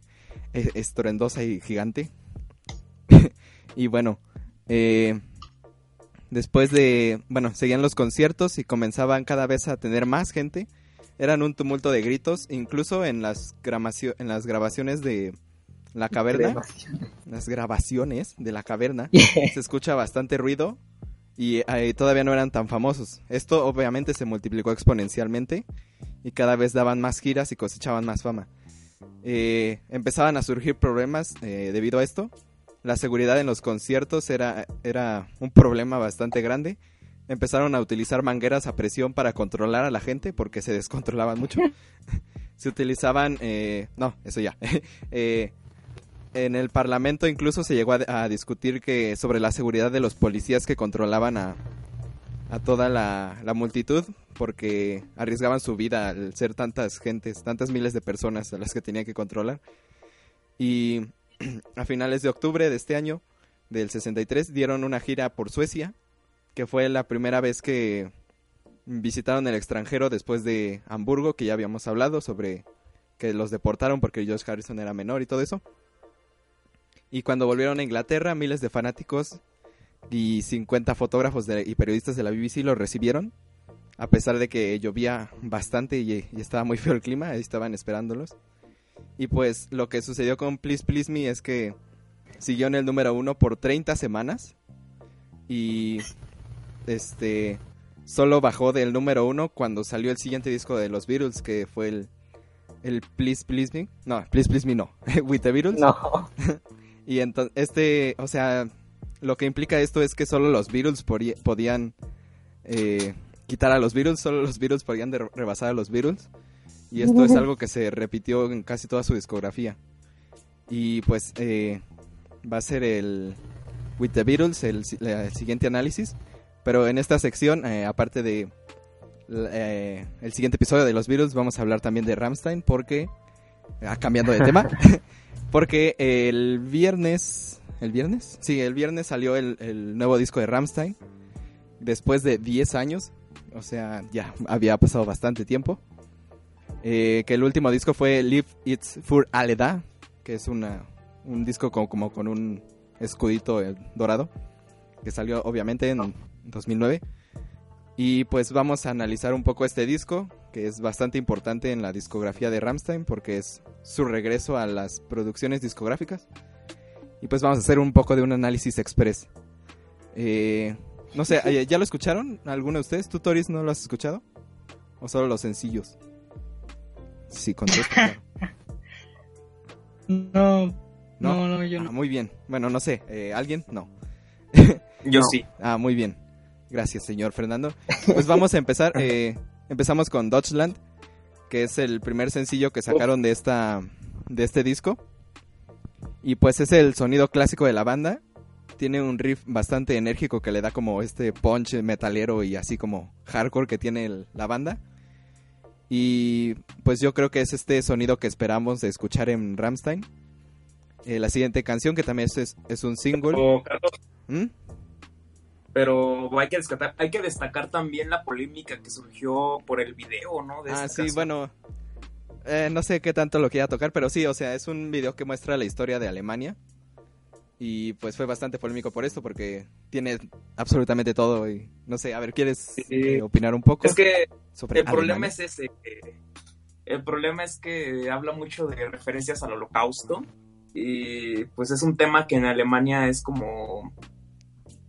eh, estruendosa y gigante. [LAUGHS] y bueno, eh, después de, bueno, seguían los conciertos y comenzaban cada vez a tener más gente. Eran un tumulto de gritos, incluso en las, en las grabaciones de la caverna, las grabaciones de la caverna, [LAUGHS] se escucha bastante ruido y eh, todavía no eran tan famosos. Esto obviamente se multiplicó exponencialmente y cada vez daban más giras y cosechaban más fama. Eh, empezaban a surgir problemas eh, debido a esto. La seguridad en los conciertos era, era un problema bastante grande. Empezaron a utilizar mangueras a presión para controlar a la gente porque se descontrolaban mucho. [LAUGHS] se utilizaban, eh, no, eso ya. [LAUGHS] Eh, en el Parlamento incluso se llegó a, discutir que sobre la seguridad de los policías que controlaban a, toda la, la multitud porque arriesgaban su vida al ser tantas gentes, tantas miles de personas a las que tenían que controlar. Y [CLEARS THROAT] a finales de octubre de este año, del 63, dieron una gira por Suecia, que fue la primera vez que visitaron el extranjero después de Hamburgo, que ya habíamos hablado sobre que los deportaron porque Josh Harrison era menor y todo eso. Y cuando volvieron a Inglaterra, miles de fanáticos y 50 fotógrafos de- y periodistas de la BBC los recibieron. A pesar de que llovía bastante y, y estaba muy [LAUGHS] feo el clima, ahí estaban esperándolos. Y pues lo que sucedió con Please Please Me es que siguió en el número uno por 30 semanas. Y este solo bajó del número uno cuando salió el siguiente disco de los Beatles, que fue el, el Please Please Me. No, Please Please Me no. [LAUGHS] With the Beatles. No. [LAUGHS] Y entonces, este, o sea, lo que implica esto es que solo los Beatles podían eh, quitar a los Beatles, solo los Beatles podían rebasar a los Beatles. Y esto es algo que se repitió en casi toda su discografía. Y pues eh, va a ser el With the Beatles, el, el siguiente análisis. Pero en esta sección, eh, aparte de eh, el siguiente episodio de los Beatles, vamos a hablar también de Ramstein porque, ah, cambiando de tema, [LAUGHS] porque el viernes, ¿el viernes? Sí, el viernes salió el, el nuevo disco de Ramstein, después de 10 años, o sea, ya había pasado bastante tiempo. Eh, que el último disco fue Live It's for Aleda, que es una, un disco como, como con un escudito eh, dorado, que salió obviamente en 2009. Y pues vamos a analizar un poco este disco, que es bastante importante en la discografía de Ramstein, porque es su regreso a las producciones discográficas. Y pues vamos a hacer un poco de un análisis express. Eh, no sé, ¿ya lo escucharon alguno de ustedes? ¿Tú, Toris, no lo has escuchado? ¿O solo los sencillos? Sí, contesta. claro. [LAUGHS] No, ¿No? no, no, yo Ah, no. muy bien. Bueno, no sé, eh, ¿alguien? No. Yo [LAUGHS] No. sí. Ah, muy bien. Gracias, señor Fernando. Pues vamos a empezar. [LAUGHS] eh, empezamos con Deutschland, que es el primer sencillo que sacaron de esta de este disco. Y pues es el sonido clásico de la banda. Tiene un riff bastante enérgico que le da como este punch metalero y así como hardcore que tiene el- la banda. Y pues yo creo que es este sonido que esperamos de escuchar en Ramstein. Eh, la siguiente canción, que también es, es, un single. ¿Mm? Pero hay que destacar, hay que destacar también la polémica que surgió por el video, ¿no? De Ah, esta sí, bueno. eh, no sé qué tanto lo quiera tocar, pero sí, o sea, es un video que muestra la historia de Alemania. Y pues fue bastante polémico por esto, porque tiene absolutamente todo. Y no sé, a ver, ¿quieres Sí. eh, opinar un poco Es que sobre el problema es ese. El problema es que habla mucho de referencias al holocausto. Y pues es un tema que en Alemania es como.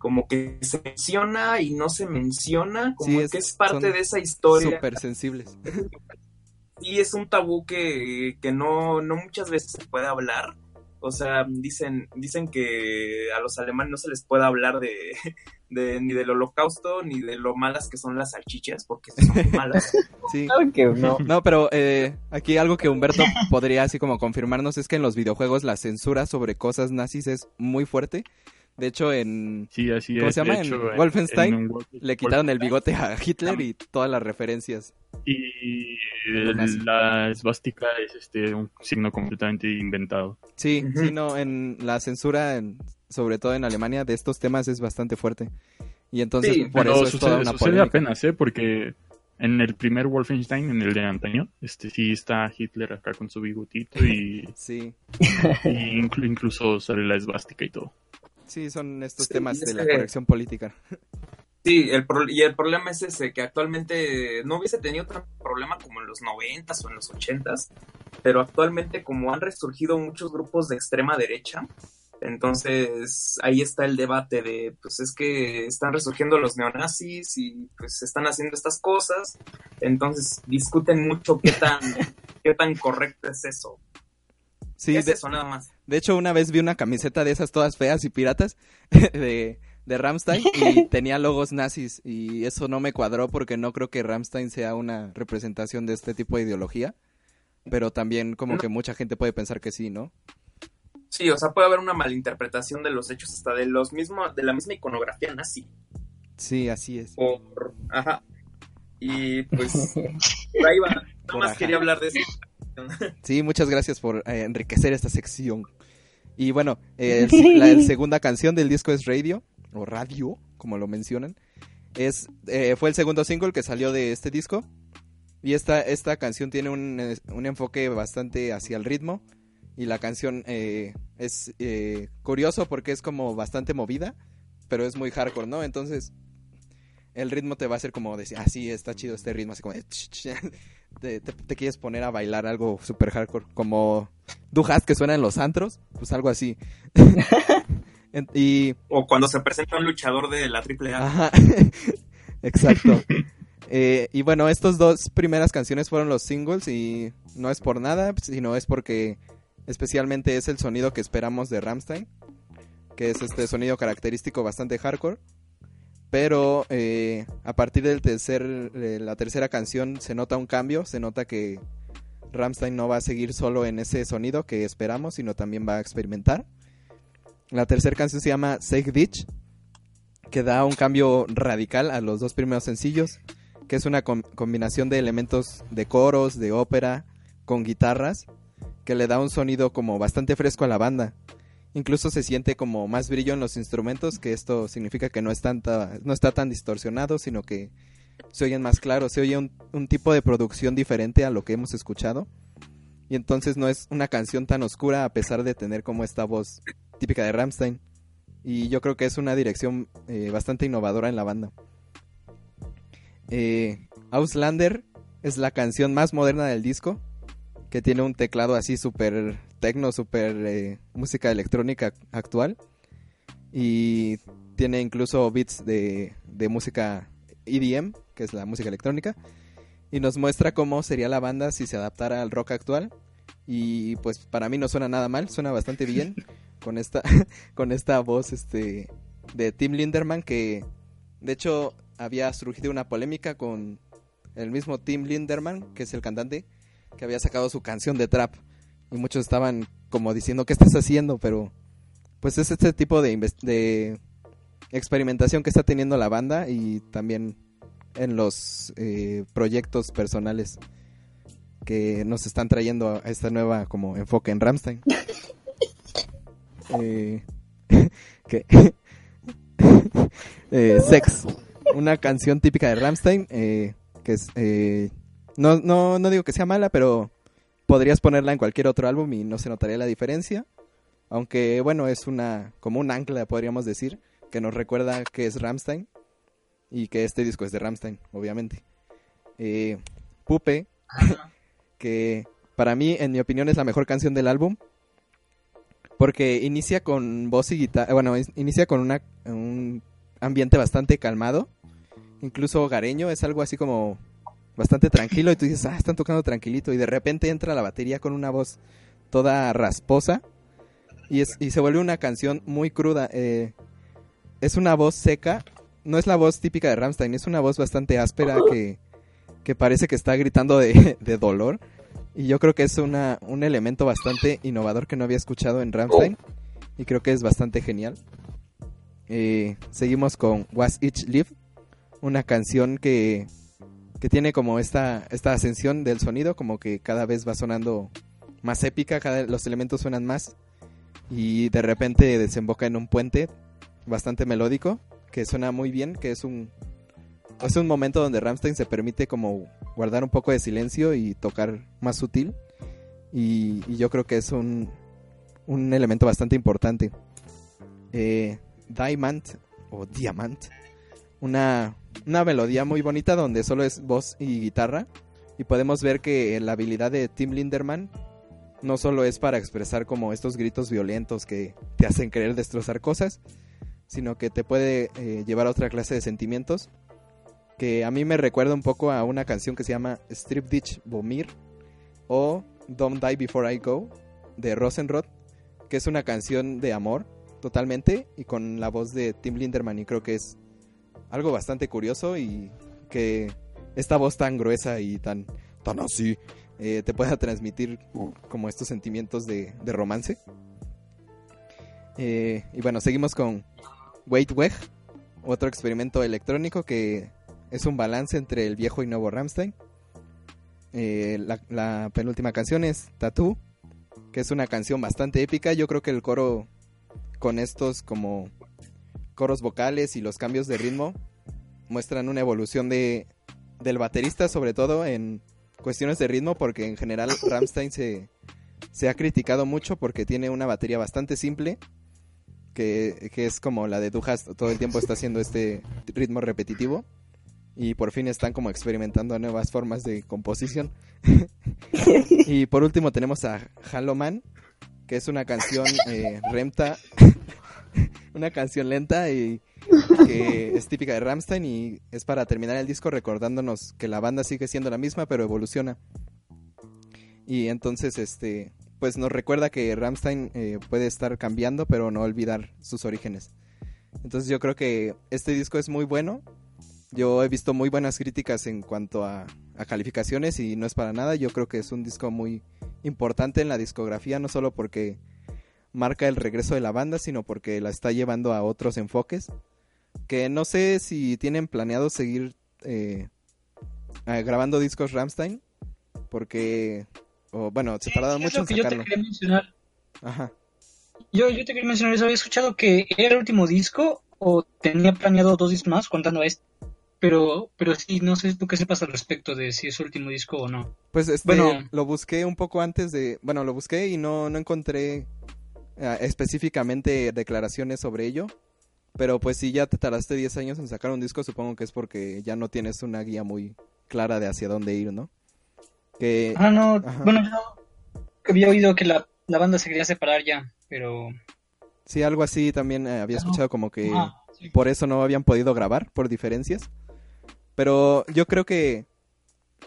Como que se menciona y no se menciona. Como Sí, es- que es parte son de esa historia. Súper sensibles. sí es un tabú que, que no, no muchas veces se puede hablar. O sea, dicen, dicen que a los alemanes no se les puede hablar de, [LAUGHS] de- ni del holocausto ni de lo malas que son las salchichas, porque son muy malas. [LAUGHS] Sí. Claro que no. No, pero eh, aquí algo que Humberto podría así como confirmarnos es que en los videojuegos la censura sobre cosas nazis es muy fuerte. De hecho, en Sí, así ¿Cómo es. se llama? En Wolfenstein en Wolf- le quitaron el bigote a Hitler y todas las referencias. Y la esvástica es este un signo completamente inventado. Sí, Ujú. sí, no, en la censura, en- sobre todo en Alemania, de estos temas es bastante fuerte. Y entonces Sí, por Pero eso es toda sucede, una sucede polémica. apenas, ¿eh? Porque en el primer Wolfenstein, en el de antaño, este sí está Hitler acá con su bigotito y, [LAUGHS] Sí, y inclu- incluso sale la esvástica y todo. Sí, son estos Sí, temas de la que- corrección política. Sí, el pro- y el problema es ese, que actualmente no hubiese tenido tanto problema como en los 90s o en los 80s, pero actualmente como han resurgido muchos grupos de extrema derecha, entonces ahí está el debate de, pues es que están resurgiendo los neonazis y pues están haciendo estas cosas, entonces discuten mucho qué tan, [LAUGHS] qué tan correcto es eso. Sí, es de, eso nada más. De hecho una vez vi una camiseta de esas todas feas y piratas [LAUGHS] de, de Ramstein y [LAUGHS] tenía logos nazis y eso no me cuadró porque no creo que Ramstein sea una representación de este tipo de ideología. Pero también como que mucha gente puede pensar que sí, ¿no? Sí, o sea, puede haber una malinterpretación de los hechos hasta de los mismos, de la misma iconografía nazi. Sí, así es. por ajá y pues por [LAUGHS] ahí va nada más quería hablar de eso [LAUGHS] Sí, muchas gracias por eh, enriquecer esta sección. Y bueno, eh, el- [LAUGHS] la el segunda canción del disco es Radio, o Radio, como lo mencionan. Es, eh, fue el segundo single que salió de este disco. Y esta, esta canción tiene un, un enfoque bastante hacia el ritmo. Y la canción eh, es eh, curioso porque es como bastante movida, pero es muy hardcore, ¿no? Entonces, el ritmo te va a hacer como decir, ah, sí, está chido este ritmo, así como de [LAUGHS] ch, ch, te, te- te quieres poner a bailar algo super hardcore, como Du Hast que suena en los antros, pues algo así. [LAUGHS] Y o cuando se presenta un luchador de la AAA Ajá, [LAUGHS] exacto. Eh, y bueno, estas dos primeras canciones fueron los singles y no es por nada, sino es porque especialmente es el sonido que esperamos de Ramstein, que es este sonido característico bastante hardcore. Pero eh, a partir del tercer, de la tercera canción se nota un cambio, se nota que Ramstein no va a seguir solo en ese sonido que esperamos, sino también va a experimentar. La tercera canción se llama Sake Ditch, que da un cambio radical a los dos primeros sencillos, que es una com- combinación de elementos de coros, de ópera, con guitarras, que le da un sonido como bastante fresco a la banda. Incluso se siente como más brillo en los instrumentos, que esto significa que no, no está tan distorsionado, sino que se oyen más claros, se oye un, tipo de producción diferente a lo que hemos escuchado. Y entonces no es una canción tan oscura a pesar de tener como esta voz típica de Ramstein. Y yo creo que es una dirección eh, bastante innovadora en la banda. Eh, Auslander es la canción más moderna del disco, que tiene un teclado así súper tecno, súper eh, música electrónica actual. Y tiene incluso beats de, de música EDM, que es la música electrónica. Y nos muestra cómo sería la banda si se adaptara al rock actual. Y pues para mí no suena nada mal, suena bastante bien [LAUGHS] con esta [LAUGHS] con esta voz este de Tim Linderman que de hecho había surgido una polémica con el mismo Tim Linderman, que es el cantante, que había sacado su canción de trap y muchos estaban como diciendo qué estás haciendo, pero pues es este tipo de, de experimentación que está teniendo la banda y también en los eh, proyectos personales que nos están trayendo a esta nueva como enfoque en Ramstein. Eh, [LAUGHS] [LAUGHS] eh, Sex, una canción típica de Ramstein, eh, que es, eh, no, no, no digo que sea mala, pero podrías ponerla en cualquier otro álbum y no se notaría la diferencia. Aunque bueno, es una como un ancla, podríamos decir, que nos recuerda que es Ramstein y que este disco es de Ramstein, obviamente. Eh, Pupe, [LAUGHS] que para mí, en mi opinión, es la mejor canción del álbum. Porque inicia con voz y guitarra, bueno, inicia con una, un ambiente bastante calmado, incluso hogareño, es algo así como bastante tranquilo y tú dices, ah, están tocando tranquilito y de repente entra la batería con una voz toda rasposa y, es, y se vuelve una canción muy cruda. eh, es una voz seca, no es la voz típica de Ramstein, es una voz bastante áspera que, que parece que está gritando de, [LAUGHS] de dolor. Y yo creo que es una, un elemento bastante innovador que no había escuchado en Ramstein. Y creo que es bastante genial. eh, seguimos con Was Each Live, una canción que, que tiene como esta, esta ascensión del sonido, como que cada vez va sonando más épica, cada, los elementos suenan más y de repente desemboca en un puente bastante melódico que suena muy bien, que es un es un momento donde Ramstein se permite como guardar un poco de silencio y tocar más sutil y, yo creo que es un, un elemento bastante importante. Eh, Diamond o Diamant, una, una melodía muy bonita donde solo es voz y guitarra y podemos ver que la habilidad de Tim Linderman no solo es para expresar como estos gritos violentos que te hacen querer destrozar cosas, sino que te puede eh, llevar a otra clase de sentimientos que a mí me recuerda un poco a una canción que se llama Strip Ditch Bomir o Don't Die Before I Go de Rosenrod, que es una canción de amor totalmente y con la voz de Tim Linderman y creo que es algo bastante curioso y que esta voz tan gruesa y tan, tan así eh, te pueda transmitir como estos sentimientos de, de romance. Eh, y bueno, seguimos con Wait Weg, otro experimento electrónico que es un balance entre el viejo y nuevo Ramstein. Eh, la, la penúltima canción es Tattoo, que es una canción bastante épica. Yo creo que el coro con estos como coros vocales y los cambios de ritmo muestran una evolución de del baterista sobre todo en cuestiones de ritmo porque en general [LAUGHS] Ramstein se, se ha criticado mucho porque tiene una batería bastante simple que, que es como la de Dujas todo el tiempo está haciendo este ritmo repetitivo y por fin están como experimentando nuevas formas de composición. [LAUGHS] y por último tenemos a Hello Man, que es una canción eh, remta, una canción lenta y que [LAUGHS] es típica de Ramstein y es para terminar el disco recordándonos que la banda sigue siendo la misma pero evoluciona. Y entonces este pues nos recuerda que Ramstein eh, puede estar cambiando pero no olvidar sus orígenes. Entonces yo creo que este disco es muy bueno. Yo he visto muy buenas críticas en cuanto a, a calificaciones y no es para nada. Yo creo que es un disco muy importante en la discografía, no solo porque marca el regreso de la banda, sino porque la está llevando a otros enfoques. Que no sé si tienen planeado seguir eh, eh, grabando discos Ramstein, porque, bueno, se Sí, tardaron es mucho en que yo te sacarlo. quería mencionar. Ajá. Yo, yo te quería mencionar eso. Había escuchado que era el último disco o tenía planeado dos discos más contando a este. Pero, pero sí, no sé tú qué sepas al respecto de si es su último disco o no. Pues este, Bueno. lo busqué un poco antes de, bueno, lo busqué y no, no encontré eh, específicamente declaraciones sobre ello. Pero pues si ya te tardaste 10 años en sacar un disco, supongo que es porque ya no tienes una guía muy clara de hacia dónde ir, ¿no? Que, Ah, no, Ajá. bueno, yo había oído que la, la banda se quería separar ya, pero... sí, algo así también eh, había escuchado como que Ah, sí. por eso no habían podido grabar, por diferencias. Pero yo creo que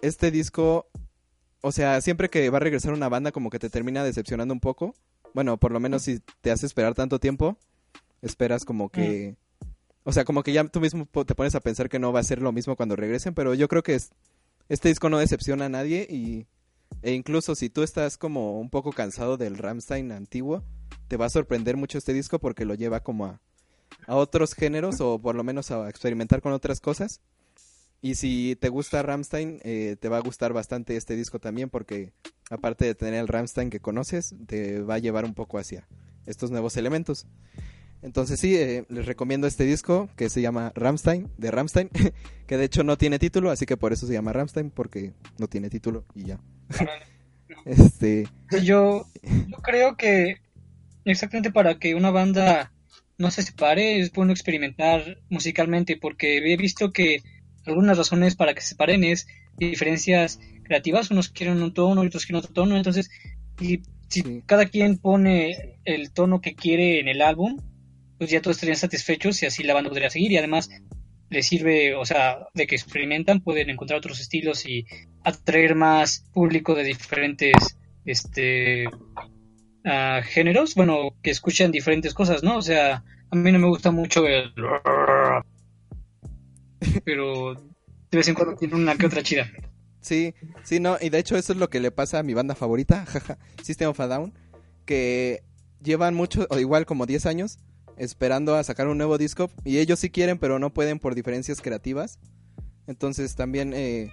este disco, o sea, siempre que va a regresar una banda como que te termina decepcionando un poco. Bueno, por lo menos si te hace esperar tanto tiempo, esperas como que... O sea, como que ya tú mismo te pones a pensar que no va a ser lo mismo cuando regresen, pero yo creo que es- este disco no decepciona a nadie y... E incluso si tú estás como un poco cansado del Ramstein antiguo, te va a sorprender mucho este disco porque lo lleva como a, a otros géneros o por lo menos a experimentar con otras cosas. Y si te gusta Ramstein, eh, te va a gustar bastante este disco también porque aparte de tener el Ramstein que conoces, te va a llevar un poco hacia estos nuevos elementos. Entonces sí, eh, les recomiendo este disco que se llama Ramstein, de Ramstein, [LAUGHS] que de hecho no tiene título, así que por eso se llama Ramstein, porque no tiene título y ya. [LAUGHS] este, Yo, yo creo que exactamente para que una banda no se separe es bueno experimentar musicalmente porque he visto que algunas razones para que se separen es diferencias creativas, unos quieren un tono y otros quieren otro tono, entonces y si Sí. cada quien pone el tono que quiere en el álbum, pues ya todos estarían satisfechos y así la banda podría seguir y además les sirve, o sea, de que experimentan, pueden encontrar otros estilos y atraer más público de diferentes este ah, géneros, bueno, que escuchan diferentes cosas, ¿no? O sea, a mí no me gusta mucho el [LAUGHS] pero de vez en cuando tiene una que otra chida. Sí, sí, no, y de hecho eso es lo que le pasa a mi banda favorita, [LAUGHS] jaja, System of a Down, que llevan mucho, o igual como 10 años, esperando a sacar un nuevo disco y ellos sí quieren pero no pueden por diferencias creativas. Entonces también eh,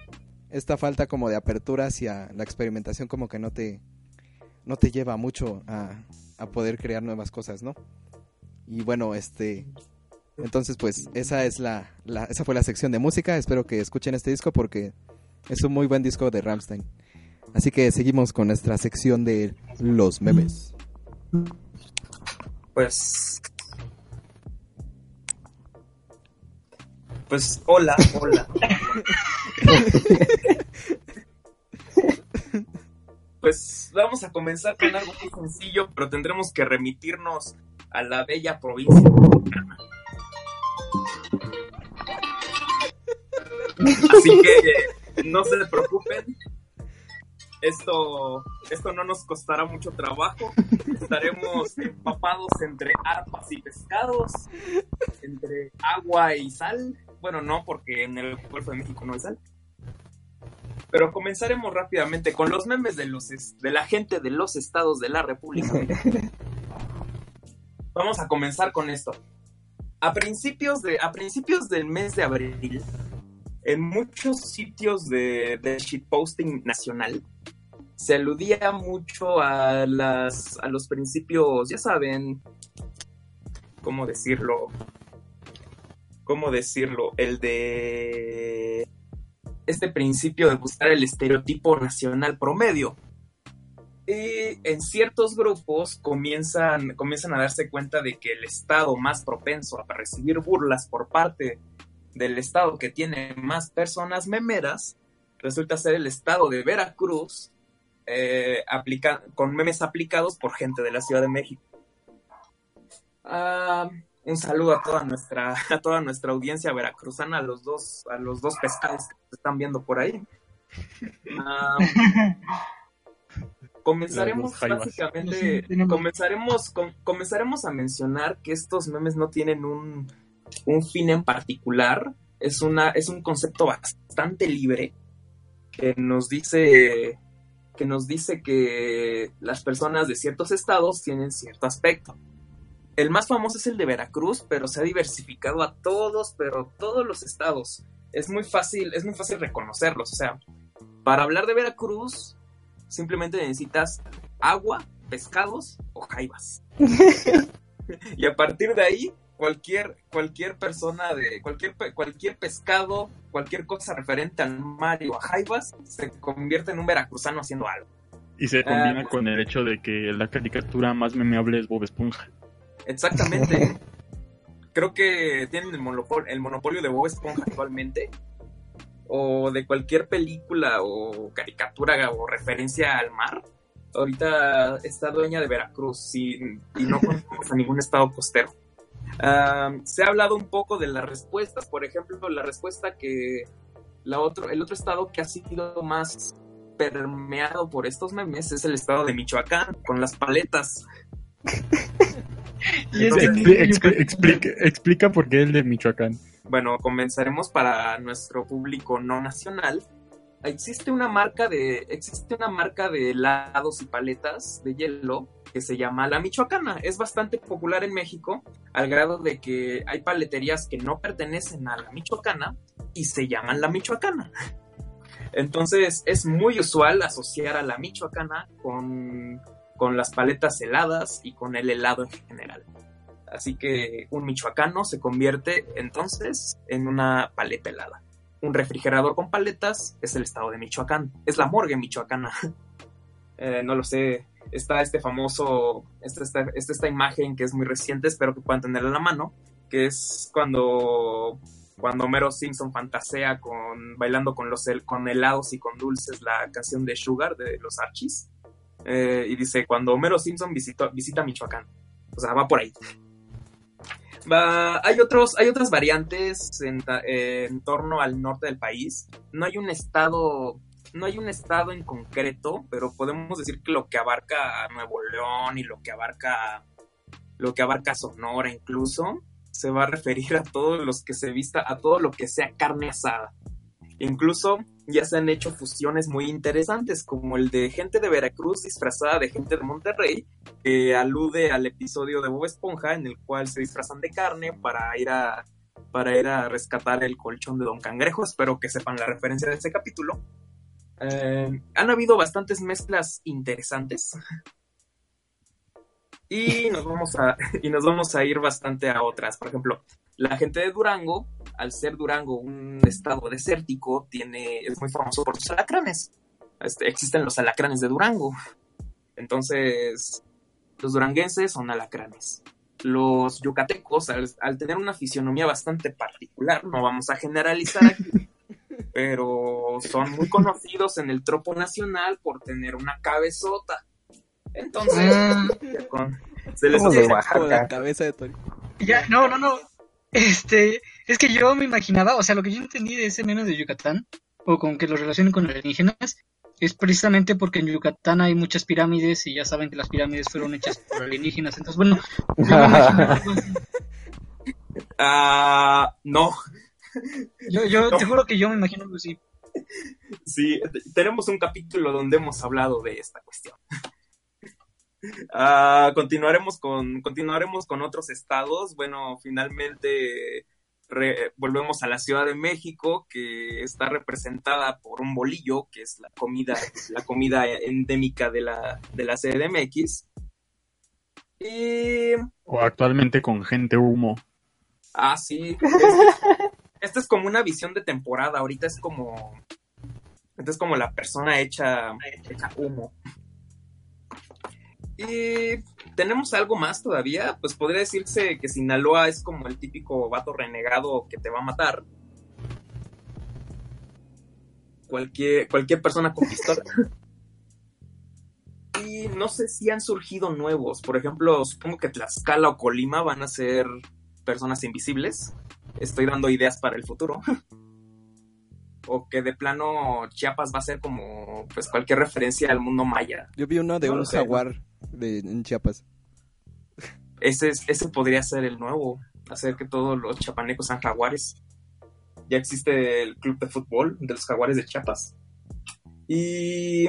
esta falta como de apertura hacia la experimentación como que no te, no te lleva mucho a, a poder crear nuevas cosas, ¿no? Y bueno, este... Entonces pues esa es la, la, esa fue la sección de música. Espero que escuchen este disco porque es un muy buen disco de Ramstein. Así que seguimos con nuestra sección de los memes. Pues. Pues hola, hola. [LAUGHS] pues vamos a comenzar con algo muy sencillo, pero tendremos que remitirnos a la bella provincia. Así que no se preocupen. Esto, esto no nos costará mucho trabajo. Estaremos empapados entre arpas y pescados, entre agua y sal. Bueno, no, porque en el Golfo de México no hay sal. Pero comenzaremos rápidamente con los memes de, los, de la gente de los estados de la República. [LAUGHS] Vamos a comenzar con esto. A principios, de, a principios del mes de abril, en muchos sitios de, de shitposting nacional, se aludía mucho a, las, a los principios, ya saben, ¿cómo decirlo? ¿Cómo decirlo? El de este principio de buscar el estereotipo nacional promedio. Y en ciertos grupos comienzan, comienzan a darse cuenta de que el estado más propenso a recibir burlas por parte del estado que tiene más personas memeras resulta ser el estado de Veracruz, eh, aplica- con memes aplicados por gente de la Ciudad de México. Ah, un saludo a toda nuestra, a toda nuestra audiencia veracruzana, a los dos, a los dos pescados que están viendo por ahí. [LAUGHS] Ah, comenzaremos básicamente, Sí, tenemos- comenzaremos, com- comenzaremos a mencionar que estos memes no tienen un, un fin en particular. Es una, es un concepto bastante libre que nos dice que nos dice que las personas de ciertos estados tienen cierto aspecto. El más famoso es el de Veracruz, pero se ha diversificado a todos, pero todos los estados. Es muy fácil, es muy fácil reconocerlos. O sea, para hablar de Veracruz, simplemente necesitas agua, pescados o jaivas. [LAUGHS] y a partir de ahí, cualquier, cualquier persona de cualquier, pe- cualquier pescado, cualquier cosa referente al mar o a jaivas, se convierte en un veracruzano haciendo algo. Y se combina Ah, con el hecho de que la caricatura más memeable es Bob Esponja. Exactamente. [LAUGHS] Creo que tienen el monopolio, el monopolio de Bob Esponja actualmente. O de cualquier película o caricatura o referencia al mar. Ahorita está dueña de Veracruz y, y no conocemos a ningún estado costero. Ah, se ha hablado un poco de las respuestas. Por ejemplo, la respuesta que la otro, el otro estado que ha sido más permeado por estos memes es el estado de Michoacán, con las paletas. Entonces, explica por qué el de Michoacán. Bueno, comenzaremos para nuestro público no nacional. Existe una marca de existe una marca de helados y paletas de hielo que se llama La Michoacana. Es bastante popular en México al grado de que hay paleterías que no pertenecen a La Michoacana y se llaman La Michoacana. Entonces es muy usual asociar a La Michoacana con, con las paletas heladas y con el helado en general. Así que un michoacano se convierte entonces en una paleta helada. Un refrigerador con paletas es el estado de Michoacán. Es la morgue michoacana. [LAUGHS] Eh, no lo sé. Está este famoso, esta, esta, esta, imagen que es muy reciente, espero que puedan tenerla en la mano, que es cuando, cuando Homero Simpson fantasea con, bailando con, los, con helados y con dulces la canción de Sugar de los Archies. Eh, y dice, cuando Homero Simpson visitó, visita Michoacán. O sea, va por ahí. Va- hay, otros, hay otras variantes eh, en torno al norte del país. No hay un estado, no hay un estado en concreto, pero podemos decir que lo que abarca Nuevo León y lo que abarca, lo que abarca Sonora incluso, se va a referir a todos los que se vista, a todo lo que sea carne asada. Incluso ya se han hecho fusiones muy interesantes, como el de gente de Veracruz disfrazada de gente de Monterrey, que alude al episodio de Bob Esponja en el cual se disfrazan de carne para ir a para ir a rescatar el colchón de Don Cangrejo. Espero que sepan la referencia de este capítulo. Eh, han habido bastantes mezclas interesantes. Y nos vamos a, [LAUGHS] y nos vamos a ir bastante a otras. Por ejemplo, la gente de Durango, al ser Durango un estado desértico, tiene, es muy famoso por sus alacranes. Este, existen los alacranes de Durango. Entonces, los duranguenses son alacranes. Los yucatecos, al, al tener una fisionomía bastante particular, no vamos a generalizar aquí, [LAUGHS] pero son muy conocidos en el tropo nacional por tener una cabezota. Entonces, Ah. con- se les de hace- Como la cabeza de Tony. Ya, no, no, no. Este, es que yo me imaginaba, o sea, lo que yo entendí de ese meme de Yucatán, o con que lo relacionen con alienígenas, es precisamente porque en Yucatán hay muchas pirámides y ya saben que las pirámides fueron hechas por alienígenas. Entonces, bueno, yo me algo así. [LAUGHS] Ah, no, Yo, yo No. te juro que yo me imagino algo así. sí, tenemos un capítulo donde hemos hablado de esta cuestión. Ah, continuaremos con continuaremos con otros estados. Bueno, finalmente re- volvemos a la Ciudad de México, que está representada por un bolillo, que es la comida, la comida endémica de la, de la CDMX. Y O actualmente con gente humo. Ah, sí. [LAUGHS] Esta es como una visión de temporada. Ahorita es como. Esta es como la persona hecha, hecha humo. Y tenemos algo más todavía. Pues podría decirse que Sinaloa es como el típico vato renegado que te va a matar. Cualquier, cualquier persona con pistola. [LAUGHS] Y no sé si han surgido nuevos. Por ejemplo, supongo que Tlaxcala o Colima van a ser personas invisibles. Estoy dando ideas para el futuro. [LAUGHS] o que de plano Chiapas va a ser como pues cualquier referencia al mundo maya. Yo vi uno de No un sé. jaguar de, en Chiapas. Ese, es- ese podría ser el nuevo. Hacer que todos los chapanecos sean jaguares. Ya existe el club de fútbol de los jaguares de Chiapas. Y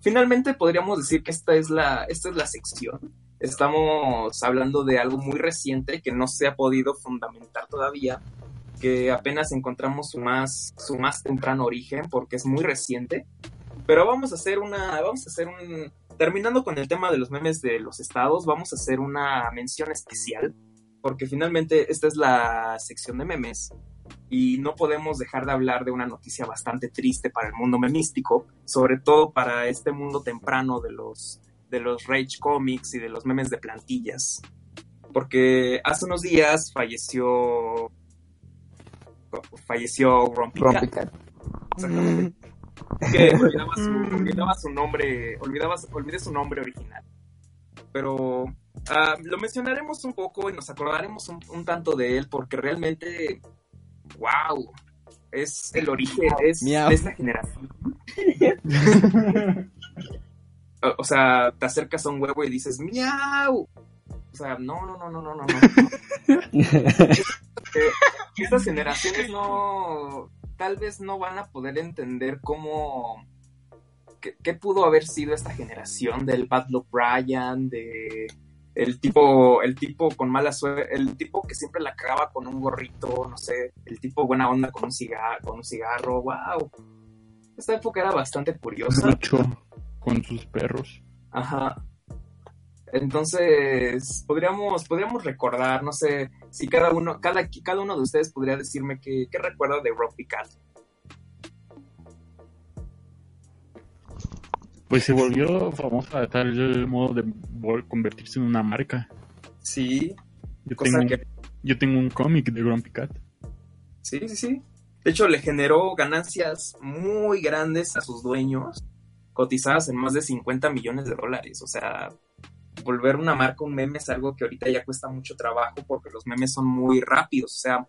finalmente podríamos decir que esta es la, esta es la sección. Estamos hablando de algo muy reciente que no se ha podido fundamentar todavía, que apenas encontramos su más, su más temprano origen porque es muy reciente. Pero vamos a hacer una, vamos a hacer un, terminando con el tema de los memes de los estados, vamos a hacer una mención especial, porque finalmente esta es la sección de memes y no podemos dejar de hablar de una noticia bastante triste para el mundo memístico, sobre todo para este mundo temprano de los de los Rage Comics y de los memes de plantillas. Porque hace unos días falleció falleció Grumpy Cat. Rompicat. Exactamente. Que [LAUGHS] olvidaba su, olvidaba su nombre, olvidaba, olvidé su nombre original. Pero ah, lo mencionaremos un poco y nos acordaremos un, un tanto de él porque realmente, wow, es el origen, es Miau. de esta generación. [LAUGHS] o, o sea, te acercas a un huevo y dices, miau. O sea, no, no, no, no, no, no. no. [LAUGHS] Estas generaciones no, tal vez no van a poder entender cómo, qué, qué pudo haber sido esta generación del Bad Luck Brian, de el tipo, el tipo con mala suerte, el tipo que siempre la cagaba con un gorrito, no sé, el tipo buena onda con un cigarro, con un cigarro, wow. Esta época era bastante curiosa. Mucho con sus perros. Ajá. Entonces, podríamos, podríamos recordar, no sé, si cada uno, cada, cada uno de ustedes podría decirme qué, qué recuerda de Rocky Cat. Pues se volvió famosa de tal modo de convertirse en una marca. Sí, Yo cosa tengo, que, yo tengo un cómic de Grumpy Cat. sí, sí, sí. De hecho, le generó ganancias muy grandes a sus dueños, cotizadas en más de 50 millones de dólares. O sea, volver una marca un meme es algo que ahorita ya cuesta mucho trabajo porque los memes son muy rápidos. O sea,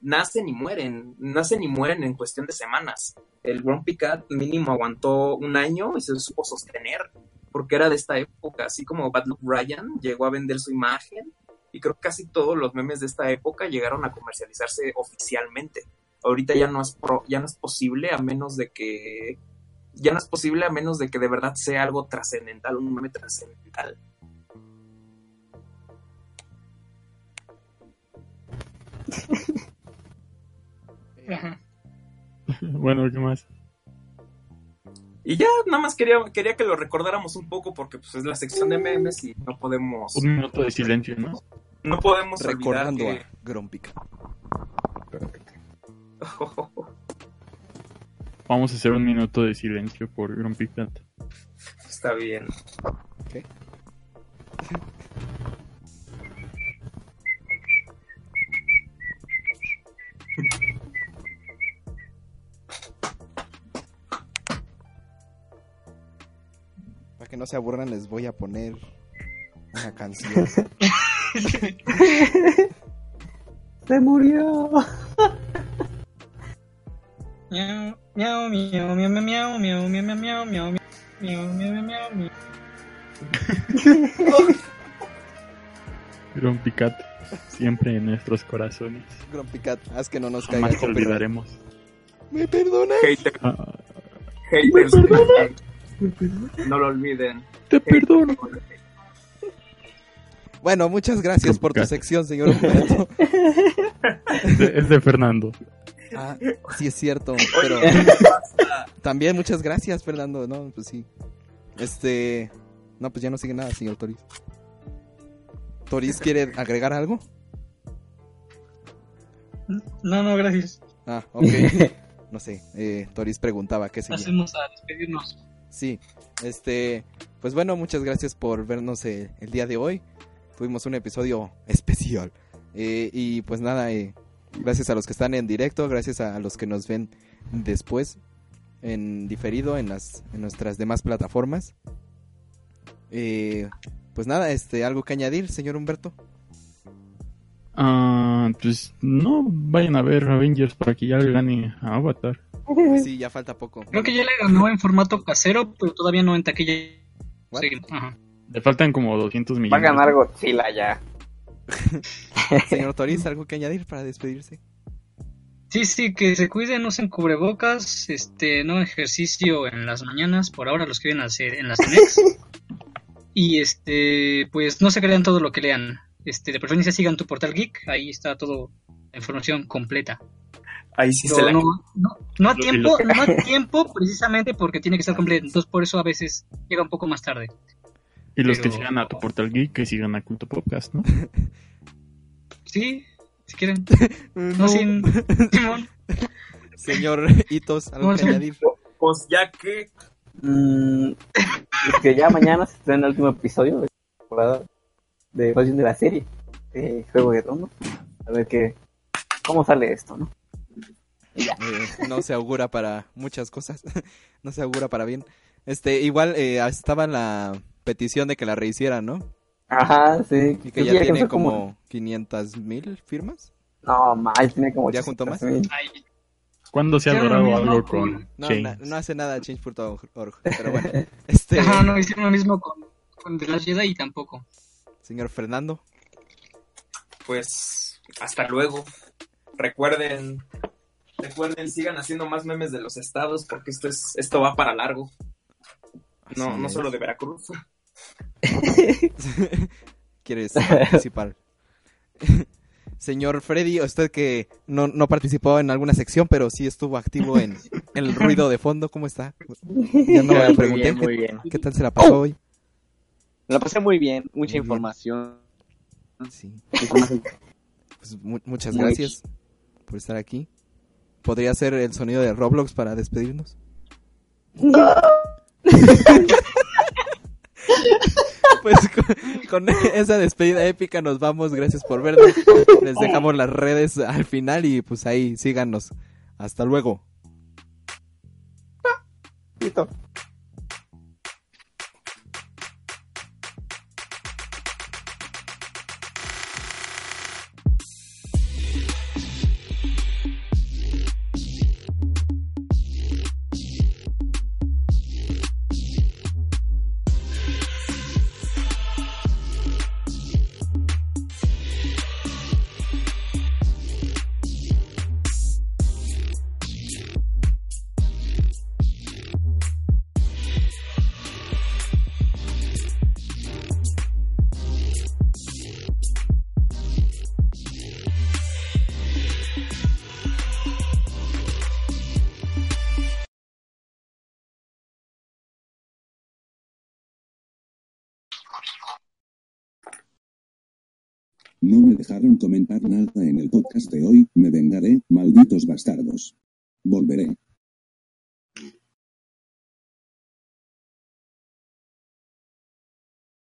nacen y mueren, nacen y mueren en cuestión de semanas. El Grumpy Cat mínimo aguantó un año y se supo sostener porque era de esta época, así como Bad Luck Ryan llegó a vender su imagen y creo que casi todos los memes de esta época llegaron a comercializarse oficialmente. ahorita ya no es pro- ya no es posible a menos de que ya no es posible a menos de que de verdad sea algo trascendental, un meme trascendental. [LAUGHS] Bueno, ¿qué más? Y ya nada más quería, quería que lo recordáramos un poco porque pues es la sección de memes y no podemos Un minuto de silencio, ¿no? no podemos Recordando olvidar a Grompic. que [LAUGHS] Vamos a hacer un minuto de silencio por Grumpy Cat. está bien. Para que no se aburran, les voy a poner una canción. [LAUGHS] Se murió. Miau, miau, miau, miau, miau, miau, miau, miau, miau, miau, miau, miau, miau, miau, miau. Grumpy Cat, siempre en nuestros corazones. Grompicat, haz que no nos caiga Jamás te olvidaremos. ¿Me perdona? Hater- Ah, haters, no lo olviden. te perdono. Bueno, muchas gracias por tu sección, señor. Es de, es de Fernando. Ah, [LAUGHS] sí es cierto, pero también muchas gracias, Fernando, no, pues sí. Este, no, pues ya no sigue nada, señor Toris. ¿Toris quiere agregar algo? No, no, gracias. Ah, ok. [LAUGHS] No sé, eh, Toris preguntaba qué seguía. Pasemos a despedirnos. Sí, este, pues bueno, muchas gracias por vernos eh, el día de hoy. Tuvimos un episodio especial. Eh, y pues nada, eh, gracias a los que están en directo, gracias a los que nos ven después en diferido en las en nuestras demás plataformas. Eh, pues nada, este, algo que añadir, señor Humberto. Ah, pues no vayan a ver Avengers para que ya le gane a Avatar. [LAUGHS] Sí, ya falta poco. Creo que ya le ganó en formato casero, pero todavía no en taquilla. Ajá. Le faltan como 200 Va a millones. ganar Godzilla ya. [LAUGHS] Señor Toris, algo que añadir para despedirse. Sí, sí, que se cuiden, usen cubrebocas, este, no ejercicio en las mañanas, por ahora los que vienen a hacer en las NEX. [LAUGHS] y este, pues no se crean todo lo que lean. Este, de preferencia sigan tu portal geek, ahí está todo la información completa. Ahí sí se la no, no, no a tiempo, no a [LAUGHS] tiempo precisamente porque tiene que estar completo. Entonces por eso a veces llega un poco más tarde. Y los que sigan a tu portal geek, que sigan a Culto Podcast, ¿no? [LAUGHS] Sí, si quieren. [LAUGHS] No, No sin Simón. [LAUGHS] Señor Hitos, algo No, que añadir. Pues ya que Mm, es que ya mañana se estrena el último episodio de la temporada de de la serie de Juego de Tronos. A ver qué, cómo sale esto, ¿no? Eh, no se augura para muchas cosas. no se augura para bien. Este, igual eh, estaba la petición de que la rehicieran, ¿no? Ajá, sí. Y que ya tiene como 500 mil firmas. No, más, tiene como ¿Ya juntó más? 800,000. Ay, ¿Cuándo se ha logrado algo con- No, Change? na- no hace nada change.org. Pero bueno, [LAUGHS] este, Ajá, no hicieron lo mismo con, con The Last Jedi y tampoco. señor Fernando. pues hasta luego. Recuerden, recuerden, sigan haciendo más memes de los estados porque esto es, esto va para largo. No, Así no es. solo de Veracruz. [LAUGHS] ¿Quieres participar? [LAUGHS] Señor Freddy, usted que no, no participó en alguna sección, pero sí estuvo activo en el ruido de fondo, ¿cómo está? Ya no le muy pregunté bien, qué, muy bien. qué tal se la pasó hoy. Me la pasé muy bien, mucha Muy bien. información. Sí. Pues mu- muchas Muy gracias por estar aquí. ¿Podría ser el sonido de Roblox para despedirnos? [LAUGHS] [LAUGHS] pues con, esa despedida épica nos vamos. Gracias por vernos. Les dejamos las redes al final y pues ahí síganos. Hasta luego. Listo. No me dejaron comentar nada en el podcast de hoy, me vengaré, malditos bastardos. Volveré.